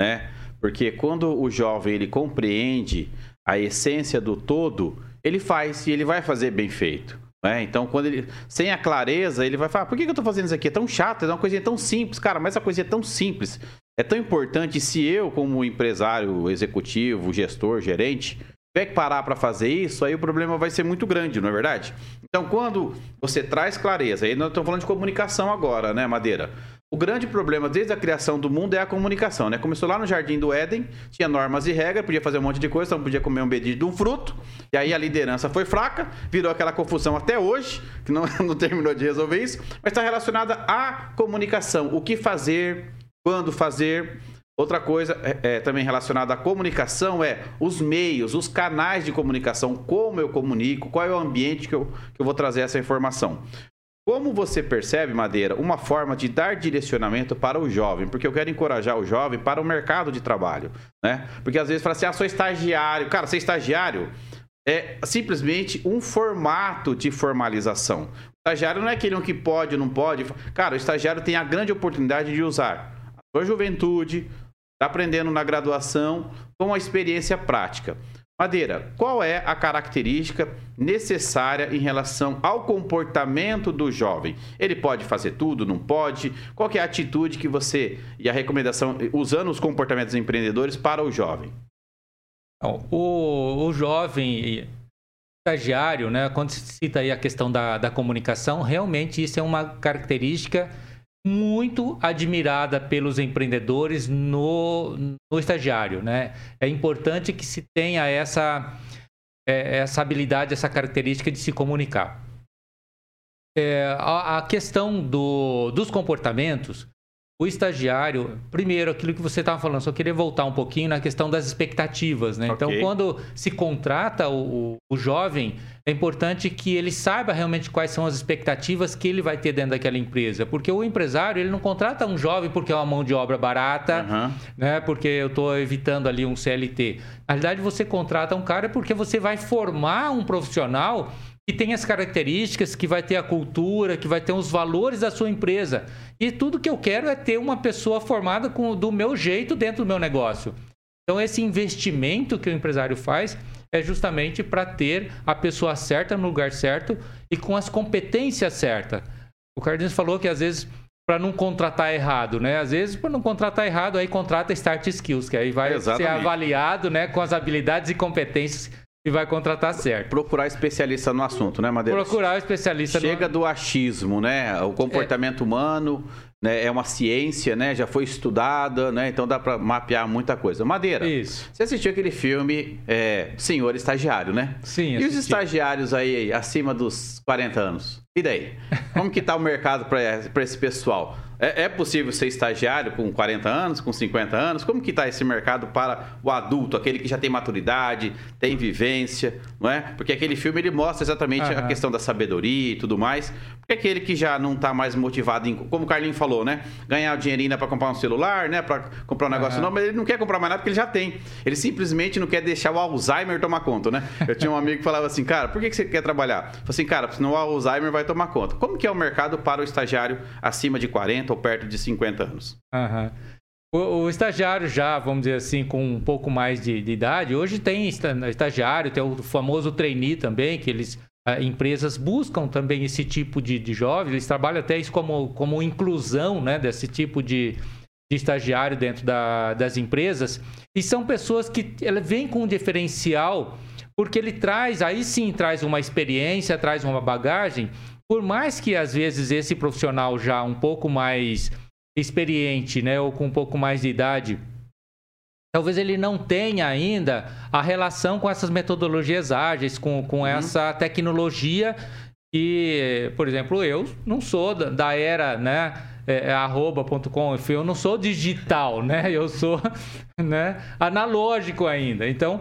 né? Porque quando o jovem ele compreende a essência do todo, ele faz e ele vai fazer bem feito. Né? Então, quando ele. Sem a clareza, ele vai falar: por que, eu estou fazendo isso aqui? É tão chato, é uma coisinha tão simples, cara, mas essa coisinha é tão simples. É tão importante se eu, como empresário, executivo, gestor, gerente, tiver que parar para fazer isso, aí o problema vai ser muito grande, não é verdade? Então, quando você traz clareza, aí nós estamos falando de comunicação agora, né, Madeira? O grande problema desde a criação do mundo é a comunicação, né? Começou lá no Jardim do Éden, tinha normas e regras, podia fazer um monte de coisa, não podia comer um bedinho de um fruto, e aí a liderança foi fraca, virou aquela confusão até hoje, que não, não terminou de resolver isso, mas está relacionada à comunicação, o que fazer, quando fazer. Outra coisa é, é, também relacionada à comunicação é os meios, os canais de comunicação, como eu comunico, qual é o ambiente que eu, que eu vou trazer essa informação. Como você percebe, Madeira, uma forma de dar direcionamento para o jovem, porque eu quero encorajar o jovem para o mercado de trabalho, né? Porque às vezes fala assim, ah, sou estagiário. Cara, ser estagiário é simplesmente um formato de formalização. O estagiário não é aquele que pode ou não pode. Cara, o estagiário tem a grande oportunidade de usar a sua juventude, tá aprendendo na graduação, com a experiência prática. Madeira, qual é a característica necessária em relação ao comportamento do jovem? Ele pode fazer tudo, não pode? Qual é a atitude que você e a recomendação usando os comportamentos empreendedores para o jovem? O, o jovem estagiário, né, quando se cita aí a questão da, da comunicação, realmente isso é uma característica muito admirada pelos empreendedores no, no estagiário, né? É importante que se tenha essa, é, essa habilidade, essa característica de se comunicar. É, a, a, questão do, dos comportamentos, o estagiário, primeiro, aquilo que você estava falando, só queria voltar um pouquinho na questão das expectativas, né? Então, okay. Então, quando se contrata o, o, jovem, é importante que ele saiba realmente quais são as expectativas que ele vai ter dentro daquela empresa. Porque o empresário, ele não contrata um jovem porque é uma mão de obra barata, uhum. né? Porque eu estou evitando ali um CLT. Na realidade, você contrata um cara porque você vai formar um profissional que tem as características, que vai ter a cultura, que vai ter os valores da sua empresa. E tudo que eu quero é ter uma pessoa formada com, do meu jeito dentro do meu negócio. Então, esse investimento que o empresário faz é justamente para ter a pessoa certa no lugar certo e com as competências certas. O Carlinhos falou que às vezes para não contratar errado, né? Às vezes, para não contratar errado, aí contrata Start Skills, que aí vai Exatamente. ser avaliado, né, com as habilidades e competências e vai contratar certo. Procurar especialista no assunto, né, Madeira? Procurar especialista Chega no... do achismo, né? O comportamento é. humano né? é uma ciência, né? Já foi estudada, né? Então dá para mapear muita coisa. Madeira, Isso. você assistiu aquele filme é, Senhor Estagiário, né? Sim, assisti. E os estagiários aí acima dos 40 anos? E daí? Como que tá o mercado para esse pessoal? É, é, possível ser estagiário com 40 anos, com 50 anos? Como que está esse mercado para o adulto, aquele que já tem maturidade, tem vivência, não é? Porque aquele filme ele mostra exatamente uhum. a questão da sabedoria e tudo mais. Porque aquele que já não está mais motivado em, como o Carlinho falou, né? Ganhar o dinheirinho para comprar um celular, né? Para comprar um negócio uhum. não, mas ele não quer comprar mais nada porque ele já tem. Ele simplesmente não quer deixar o Alzheimer tomar conta, né? Eu tinha um amigo que falava assim, cara, por que você quer trabalhar? Falei assim, cara, senão o Alzheimer vai tomar conta. Como que é o mercado para o estagiário acima de 40 ou perto de 50 anos. Uhum. O, o, estagiário já, vamos dizer assim, com um pouco mais de, de, idade, hoje tem estagiário, tem o famoso trainee também, que eles ah, empresas buscam também esse tipo de, de jovens, eles trabalham até isso como, como inclusão né, desse tipo de, de estagiário dentro da, das empresas. E são pessoas que ela vem com um diferencial, porque ele traz, aí sim traz uma experiência, traz uma bagagem por mais que às vezes esse profissional já um pouco mais experiente, né, ou com um pouco mais de idade, talvez ele não tenha ainda a relação com essas metodologias ágeis, com, com uhum. essa tecnologia que, por exemplo, eu não sou da, da era, né, é, é arroba.com, eu não sou digital, né, eu sou, né, analógico ainda. Então,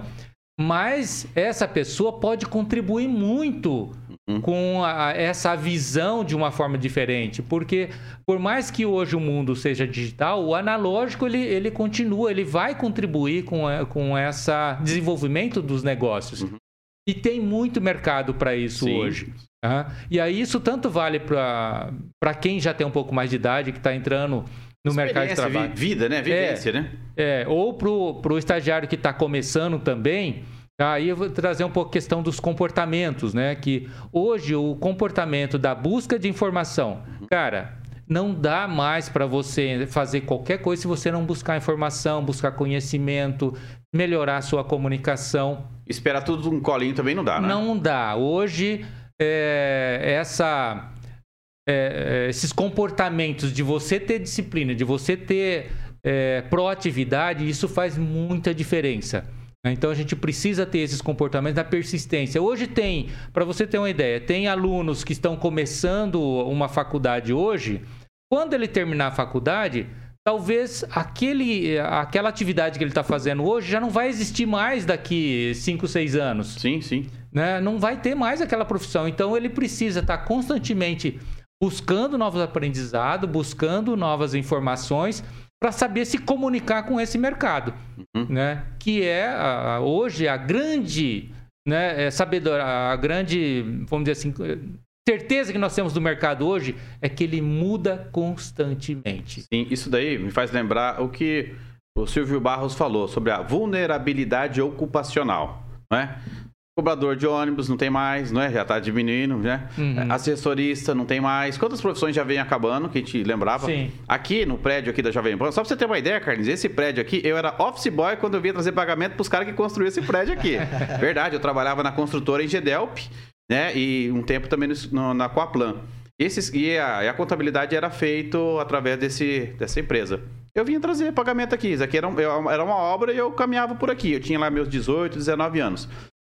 mas essa pessoa pode contribuir muito Uhum. com a, essa visão de uma forma diferente. Porque, por mais que hoje o mundo seja digital, o analógico ele, ele continua, ele vai contribuir com, a, com esse desenvolvimento dos negócios. Uhum. E tem muito mercado para isso Sim. hoje. E aí isso tanto vale para quem já tem um pouco mais de idade, que está entrando no mercado de trabalho. Vida, né? Vivência, é, né? É, ou para o estagiário que está começando também Aí eu vou trazer um pouco a questão dos comportamentos, né? Que hoje o comportamento da busca de informação, cara, não dá mais para você fazer qualquer coisa se você não buscar informação, buscar conhecimento, melhorar a sua comunicação. Esperar tudo um colinho também não dá, né? Não dá. Hoje, é, essa é, é, esses comportamentos de você ter disciplina, de você ter é, proatividade, isso faz muita diferença. Então a gente precisa ter esses comportamentos da persistência. Hoje tem, para você ter uma ideia, tem alunos que estão começando uma faculdade hoje. Quando ele terminar a faculdade, talvez aquele, aquela atividade que ele está fazendo hoje já não vai existir mais daqui 5, 6 anos. Sim, sim. Né? Não vai ter mais aquela profissão. Então ele precisa estar tá constantemente buscando novos aprendizados, buscando novas informações para saber se comunicar com esse mercado, uhum. né? Que é a, hoje a grande, né, é sabedor, a grande, vamos dizer assim, certeza que nós temos do mercado hoje é que ele muda constantemente. Sim, isso daí me faz lembrar o que o Silvio Barros falou sobre a vulnerabilidade ocupacional, né? Cobrador de ônibus não tem mais, não é? Já está diminuindo, né? Uhum. Assessorista não tem mais. Quantas profissões já vem acabando, que a gente lembrava? Sim. Aqui, no prédio aqui da Jovem Pan, só pra você ter uma ideia, Carlos, esse prédio aqui, eu era office boy quando eu vinha trazer pagamento pros caras que construíram esse prédio aqui. Verdade, eu trabalhava na construtora em Gedelp, né? E um tempo também no, na Coaplan. Esses, e, a, e a contabilidade era feito através desse, dessa empresa. Eu vinha trazer pagamento aqui. Isso aqui era, era uma obra e eu caminhava por aqui. Eu tinha lá meus 18, 19 anos.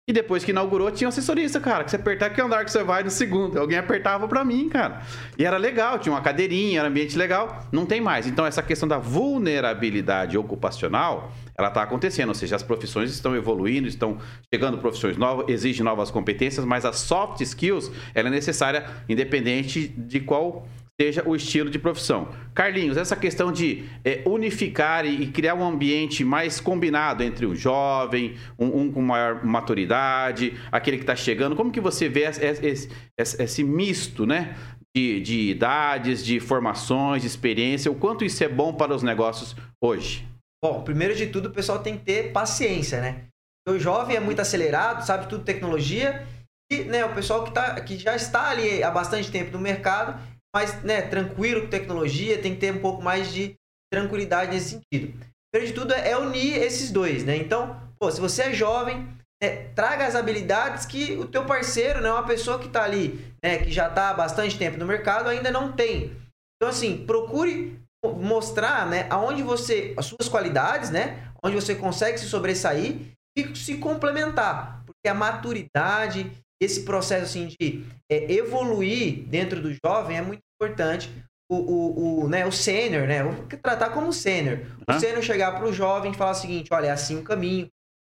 E depois que inaugurou, tinha um assessorista, cara. Que você apertar que andar que você vai no segundo. Alguém apertava para mim, cara. E era legal, tinha uma cadeirinha, era ambiente legal. Não tem mais. Então, essa questão da vulnerabilidade ocupacional, ela está acontecendo. Ou seja, as profissões estão evoluindo, estão chegando profissões novas, exigem novas competências, mas a soft skills, ela é necessária, independente de qual seja o estilo de profissão. Carlinhos, essa questão de é, unificar e, criar um ambiente mais combinado entre o jovem, um, um com maior maturidade, aquele que está chegando, como que você vê esse, esse, esse, esse misto, né? De, de, idades, de formações, de experiência, o quanto isso é bom para os negócios hoje? Bom, primeiro de tudo, o pessoal tem que ter paciência, né? O jovem é muito acelerado, sabe tudo tecnologia, e né, o pessoal que, tá, que já está ali há bastante tempo no mercado mais né, tranquilo com tecnologia, tem que ter um pouco mais de tranquilidade nesse sentido. Primeiro de tudo é unir esses dois, né? Então, pô, se você é jovem, né, traga as habilidades que o teu parceiro, né, uma pessoa que está ali, né, que já está há bastante tempo no mercado, ainda não tem. Então, assim, procure mostrar, né, aonde você, as suas qualidades, né, onde você consegue se sobressair e se complementar, porque a maturidade esse processo assim, de é, evoluir dentro do jovem é muito importante. O, o, o, né, o sênior, né? Vou tratar como sênior. O sênior chegar para o jovem e falar o seguinte: olha, é assim o caminho.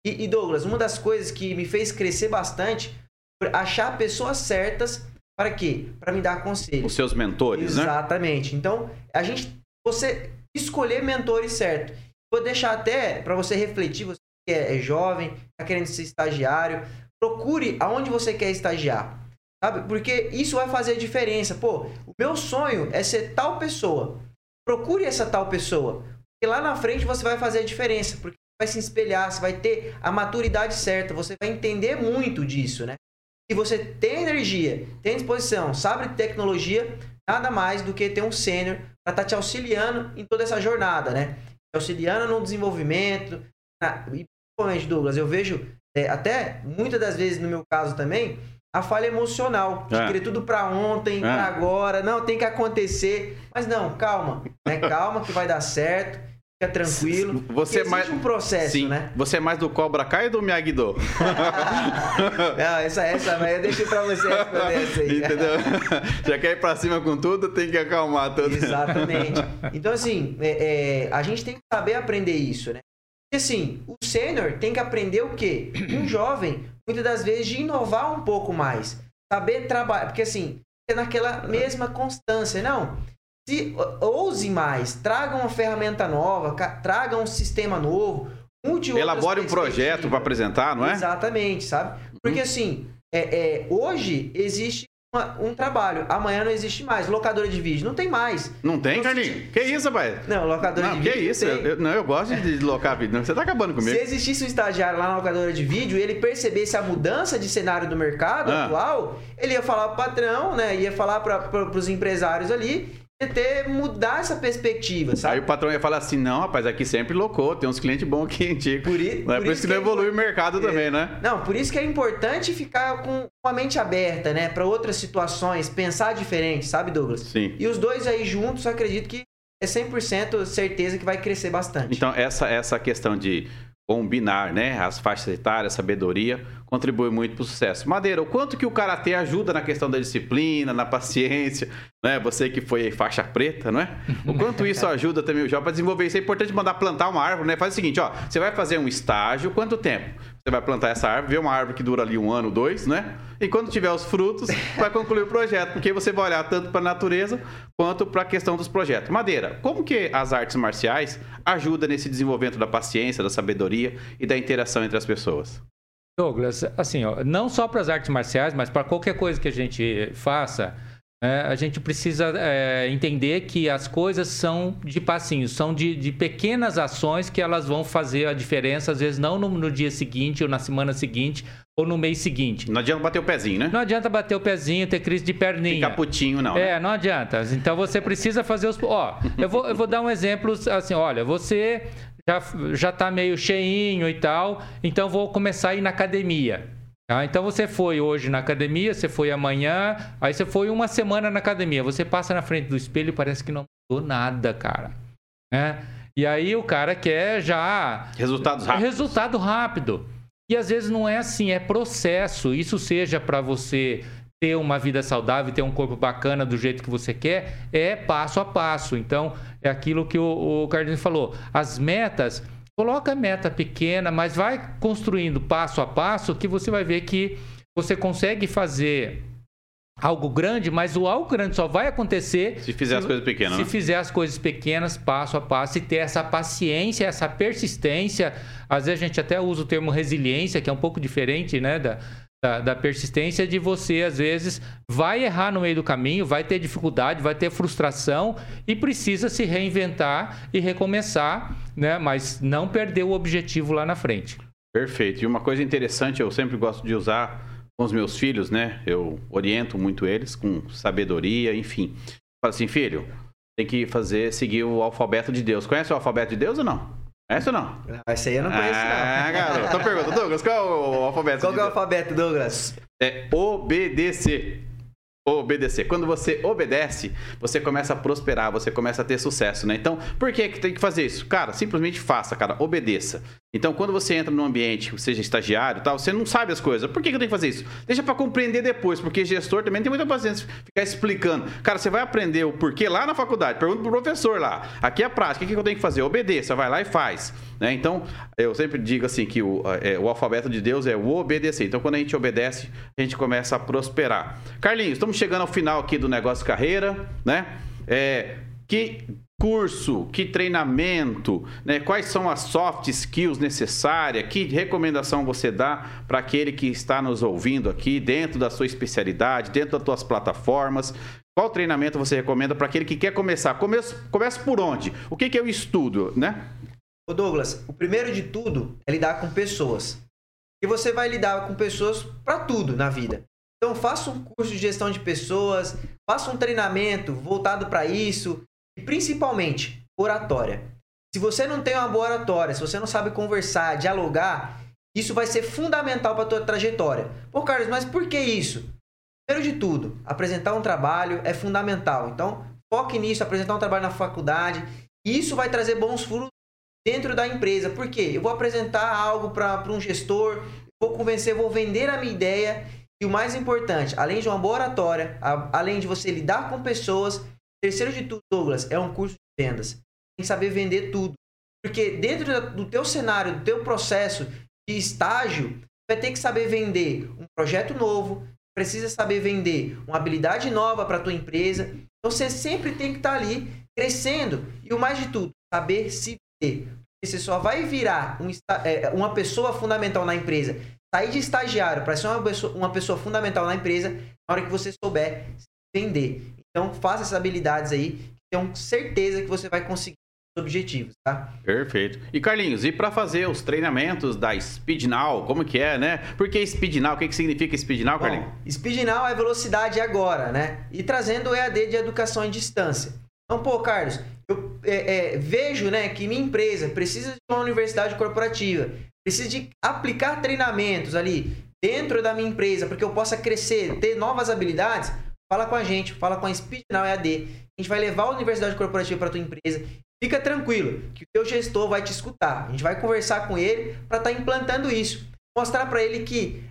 E, e, Douglas, uma das coisas que me fez crescer bastante foi achar pessoas certas para quê? Para me dar conselhos. Os seus mentores, Exatamente. né? Exatamente. Então, a gente, você escolher mentores certo. Vou deixar até para você refletir, você que é, é jovem, está querendo ser estagiário, procure aonde você quer estagiar. Sabe? Porque isso vai fazer diferença. Pô, o meu sonho é ser tal pessoa. Procure essa tal pessoa. Porque lá na frente você vai fazer a diferença. Porque vai se espelhar, você vai ter a maturidade certa, você vai entender muito disso, né? E você tem energia, tem disposição, sabe tecnologia, nada mais do que ter um sênior para estar tá te auxiliando em toda essa jornada, né? Te auxiliando no desenvolvimento. Na... E, Douglas, eu vejo é, até muitas das vezes no meu caso também, a falha emocional, de é. querer tudo para ontem, é. para agora, não, tem que acontecer. Mas não, calma, né? Calma que vai dar certo. Fica tranquilo. Você é mais um processo, Sim. né? Você é mais do Cobra Kai ou do Miyagi-Do? não, essa, essa, mas eu deixo pra você responder essa aí. Entendeu? Já quer ir pra cima com tudo, tem que acalmar tudo. Exatamente. Então, assim, é, é, a gente tem que saber aprender isso, né? Assim, o sênior tem que aprender o quê? Um jovem, muitas das vezes, de inovar um pouco mais. Saber trabalhar. Porque assim, é naquela mesma constância. Não. Se ouse mais, traga uma ferramenta nova, traga um sistema novo, Elabore um projeto para apresentar, não é? Exatamente, sabe? Porque uhum. assim, é, é, hoje existe um trabalho. Amanhã não existe mais. Locadora de vídeo. Não tem mais. Não tem, Carlinhos? Que isso, rapaz? Não, locadora não, de que vídeo. Que isso? Eu, eu, não, eu gosto de locar vídeo. Você tá acabando comigo. Se existisse um estagiário lá na locadora de vídeo e ele percebesse a mudança de cenário do mercado ah. atual, ele ia falar pro patrão, né? Ia falar para os empresários ali ter mudar essa perspectiva, sabe? Aí o patrão ia falar assim: não, rapaz, aqui sempre loucou, tem uns clientes bons aqui, antigo. Por, i, é por, isso que não evolui o mercado é, também, né? Não, por isso que é importante ficar com a mente aberta, né? Para outras situações, pensar diferente, sabe, Douglas? Sim. E os dois aí juntos, acredito que é 100% certeza que vai crescer bastante. Então, essa, essa questão de combinar, né, as faixas etárias, sabedoria, contribui muito para o sucesso. Madeira, o quanto que o karatê ajuda na questão da disciplina, na paciência, né? Você que foi faixa preta, não é? O quanto isso ajuda também o jovem para desenvolver isso. É importante mandar plantar uma árvore, né? Faz o seguinte, ó, você vai fazer um estágio, quanto tempo? Você vai plantar essa árvore, ver uma árvore que dura ali um ano, dois, né? E quando tiver os frutos, vai concluir o projeto, porque você vai olhar tanto para a natureza quanto para a questão dos projetos. Madeira, como que as artes marciais ajudam nesse desenvolvimento da paciência, da sabedoria e da interação entre as pessoas? Douglas, assim, ó, não só para as artes marciais, mas para qualquer coisa que a gente faça, é, a gente precisa é, entender que as coisas são de passinhos, são de, de, pequenas ações que elas vão fazer a diferença, às vezes não no, no, dia seguinte, ou na semana seguinte, ou no mês seguinte. Não adianta bater o pezinho, né? Não adianta bater o pezinho, ter crise de perninha. Ficar putinho, não. É, né? não adianta. Então você precisa fazer os. Ó, eu vou, eu vou dar um exemplo assim: olha, você já, já tá meio cheinho e tal, então vou começar a ir na academia. Tá? Então você foi hoje na academia, você foi amanhã, aí você foi uma semana na academia. Você passa na frente do espelho e parece que não mudou nada, cara. Né? E aí o cara quer já. Resultados rápidos. Resultado rápido. E às vezes não é assim, é processo. Isso seja para você ter uma vida saudável, ter um corpo bacana do jeito que você quer, é passo a passo. Então, é aquilo que o, o Carlinhos falou. As metas, coloca meta pequena, mas vai construindo passo a passo que você vai ver que você consegue fazer algo grande, mas o algo grande só vai acontecer se fizer se, as coisas pequenas. Se né? fizer as coisas pequenas, passo a passo, e ter essa paciência, essa persistência. Às vezes a gente até usa o termo resiliência, que é um pouco diferente, né, da, da, da, persistência de você, às vezes, vai errar no meio do caminho, vai ter dificuldade, vai ter frustração e precisa se reinventar e recomeçar, né? Mas não perder o objetivo lá na frente. Perfeito. E uma coisa interessante, eu sempre gosto de usar com os meus filhos, né? Eu oriento muito eles com sabedoria, enfim. Falo assim, filho, tem que fazer, seguir o alfabeto de Deus. Conhece o alfabeto de Deus ou não? Essa não? Essa aí eu não conheço, ah, não. Ah, garoto. Então pergunta, Douglas, qual é o alfabeto? Qual é o alfabeto, Douglas? É obedecer obedecer. Quando você obedece, você começa a prosperar, você começa a ter sucesso, né? Então, por que, que tem que fazer isso? Cara, simplesmente faça, cara, obedeça. Então, quando você entra num ambiente, seja estagiário tal, você não sabe as coisas. Por que, que eu tenho que fazer isso? Deixa para compreender depois, porque gestor também tem muita paciência ficar explicando. Cara, você vai aprender o porquê lá na faculdade, pergunta pro professor lá. Aqui é a prática, o que, que eu tenho que fazer? Obedeça, vai lá e faz. Né? Então, eu sempre digo assim que o, é, o alfabeto de Deus é o obedecer. Então, quando a gente obedece, a gente começa a prosperar. Carlinhos, estamos chegando ao final aqui do negócio carreira, né? É, que curso, que treinamento, né? quais são as soft skills necessárias, que recomendação você dá para aquele que está nos ouvindo aqui, dentro da sua especialidade, dentro das suas plataformas. Qual treinamento você recomenda para aquele que quer começar? Comece por onde? O que, que eu estudo, né? Ô Douglas, o primeiro de tudo é lidar com pessoas. E você vai lidar com pessoas para tudo na vida. Então faça um curso de gestão de pessoas, faça um treinamento voltado para isso e principalmente oratória. Se você não tem uma boa oratória, se você não sabe conversar, dialogar, isso vai ser fundamental para a tua trajetória. Pô, Carlos, mas por que isso? Primeiro de tudo, apresentar um trabalho é fundamental. Então, foque nisso, apresentar um trabalho na faculdade. Isso vai trazer bons frutos dentro da empresa. Por quê? Eu vou apresentar algo para um gestor, vou convencer, vou vender a minha ideia e o mais importante, além de uma boa oratória, a, além de você lidar com pessoas, terceiro de tudo, Douglas, é um curso de vendas. Tem que saber vender tudo. Porque dentro do teu cenário, do teu processo de estágio, vai ter que saber vender um projeto novo, precisa saber vender uma habilidade nova para tua empresa. Então você sempre tem que estar tá ali crescendo e o mais de tudo, saber se vender. Você só vai virar um, é, uma pessoa fundamental na empresa sair de estagiário para ser uma pessoa, uma pessoa fundamental na empresa na hora que você souber vender. Então, faça essas habilidades aí, tenho certeza que você vai conseguir os objetivos, tá? Perfeito. E Carlinhos, e para fazer os treinamentos da Speed Now, como que é, né? Por que Speed Now? O que, que significa Speed Now, Carlinhos? Bom, Speed Now é velocidade agora, né? E trazendo o EAD de educação em distância. Então, pô, Carlos, eu é, é, vejo né, que minha empresa precisa de uma universidade corporativa, precisa de aplicar treinamentos ali dentro da minha empresa, porque eu possa crescer, ter novas habilidades, fala com a gente, fala com a Speed Now EAD. A gente vai levar a universidade corporativa para tua empresa. Fica tranquilo, que o teu gestor vai te escutar. A gente vai conversar com ele para estar tá implantando isso. Mostrar para ele que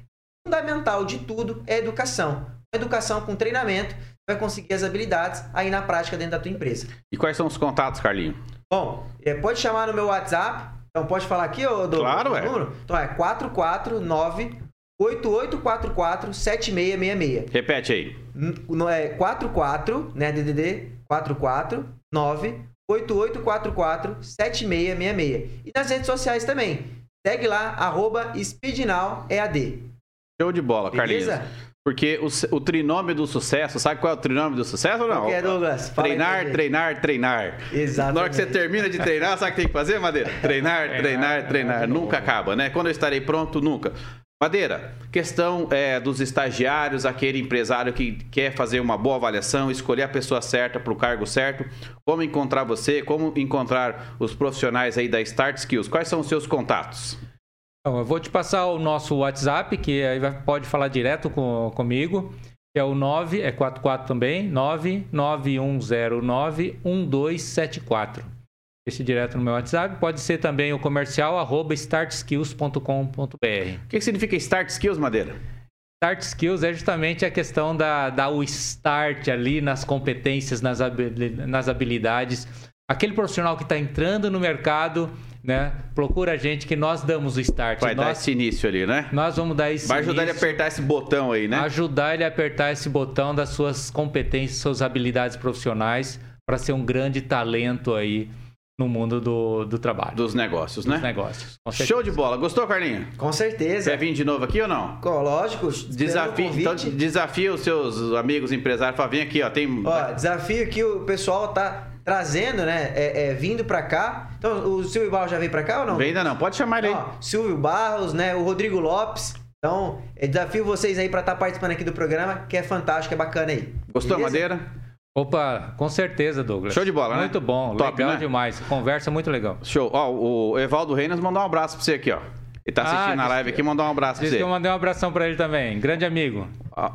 fundamental de tudo é educação. Educação com treinamento, vai conseguir as habilidades aí na prática dentro da tua empresa. E quais são os contatos, Carlinho? Bom, é, pode chamar no meu WhatsApp. Então pode falar aqui, ô, do, claro, é. número? Então é 449 8844 7666. Repete aí. É 44, né, DDD 449 8844 7666. E nas redes sociais também. Segue lá, arroba SpeedNowEAD. Show de bola, Beleza? Carlinhos. Porque o, o, trinômio do sucesso, sabe qual é o trinômio do sucesso ou não? É, Douglas? Treinar, treinar, treinar. Exato. Na hora que você termina de treinar, sabe o que tem que fazer, Madeira? Treinar, treinar, treinar. treinar. Nunca acaba, né? Quando eu estarei pronto, nunca. Madeira, questão é, dos estagiários, aquele empresário que quer fazer uma boa avaliação, escolher a pessoa certa para o cargo certo, como encontrar você, como encontrar os profissionais aí da Start Skills, quais são os seus contatos? Então, eu vou te passar o nosso WhatsApp, que aí pode falar direto com, comigo, que é o 9, é 44 também, 991091274. Esse direto no meu WhatsApp. Pode ser também o comercial, arroba startskills.com.br. O que, que significa Start Skills, Madeira? Start Skills é justamente a questão da, da o start ali nas competências, nas, nas habilidades. Aquele profissional que está entrando no mercado né? Procura a gente que nós damos o start. Vai nós, dar esse início ali, né? Nós vamos dar esse Vai ajudar início, ele a apertar esse botão aí, né? Ajudar ele a apertar esse botão das suas competências, suas habilidades profissionais para ser um grande talento aí no mundo do, do trabalho. Dos negócios, né? Dos negócios. Show de bola. Gostou, Carlinhos? Com certeza. Quer vir de novo aqui ou não? Lógico. Desafio, então, desafia os seus amigos empresários para vir aqui, ó. Tem... Ó, desafio que o pessoal tá trazendo, né? É, é, vindo para cá. Então, o Silvio Barros já veio para cá ou não? Vem ainda não, pode chamar ele aí. Silvio Barros, né? O Rodrigo Lopes. Então, é, desafio vocês aí para estar tá participando aqui do programa, que é fantástico, é bacana aí. Gostou, Beleza? Madeira? Opa, com certeza, Douglas. Show de bola, muito né? Muito bom, Top, legal né? demais. Conversa muito legal. Show. Ó, o Evaldo Reinas mandou um abraço pra você aqui, ó. Ele tá assistindo ah, a live aqui, mandou um abraço pra você. que eu mandei um abração pra ele também. Grande amigo.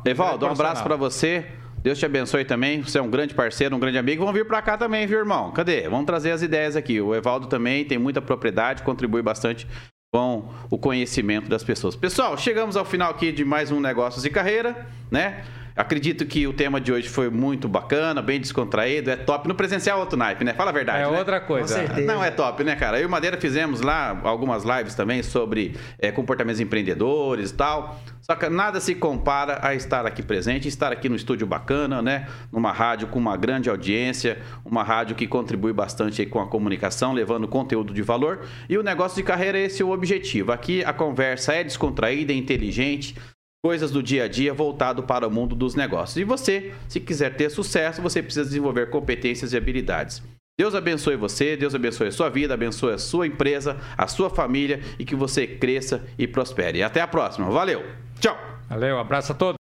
Evaldo, um abraço para você. Deus te abençoe também. Você é um grande parceiro, um grande amigo. Vão vir para cá também, viu, irmão? Cadê? Vamos trazer as ideias aqui. O Evaldo também tem muita propriedade, contribui bastante com o conhecimento das pessoas. Pessoal, chegamos ao final aqui de mais um Negócios e Carreira, né? Acredito que o tema de hoje foi muito bacana, bem descontraído, é top. No presencial é outro naipe, né? Fala a verdade. É né? outra coisa. Não, é top, né, cara? Eu e o Madeira fizemos lá algumas lives também sobre é, comportamentos empreendedores e tal. Só que nada se compara a estar aqui presente, estar aqui no estúdio bacana, né? Numa rádio com uma grande audiência, uma rádio que contribui bastante com a comunicação, levando conteúdo de valor. E o negócio de carreira é esse o objetivo. Aqui a conversa é descontraída, é inteligente, coisas do dia a dia voltado para o mundo dos negócios. E você, se quiser ter sucesso, você precisa desenvolver competências e habilidades. Deus abençoe você, Deus abençoe a sua vida, abençoe a sua empresa, a sua família e que você cresça e prospere. Até a próxima. Valeu. Tchau. Valeu, abraço a todos.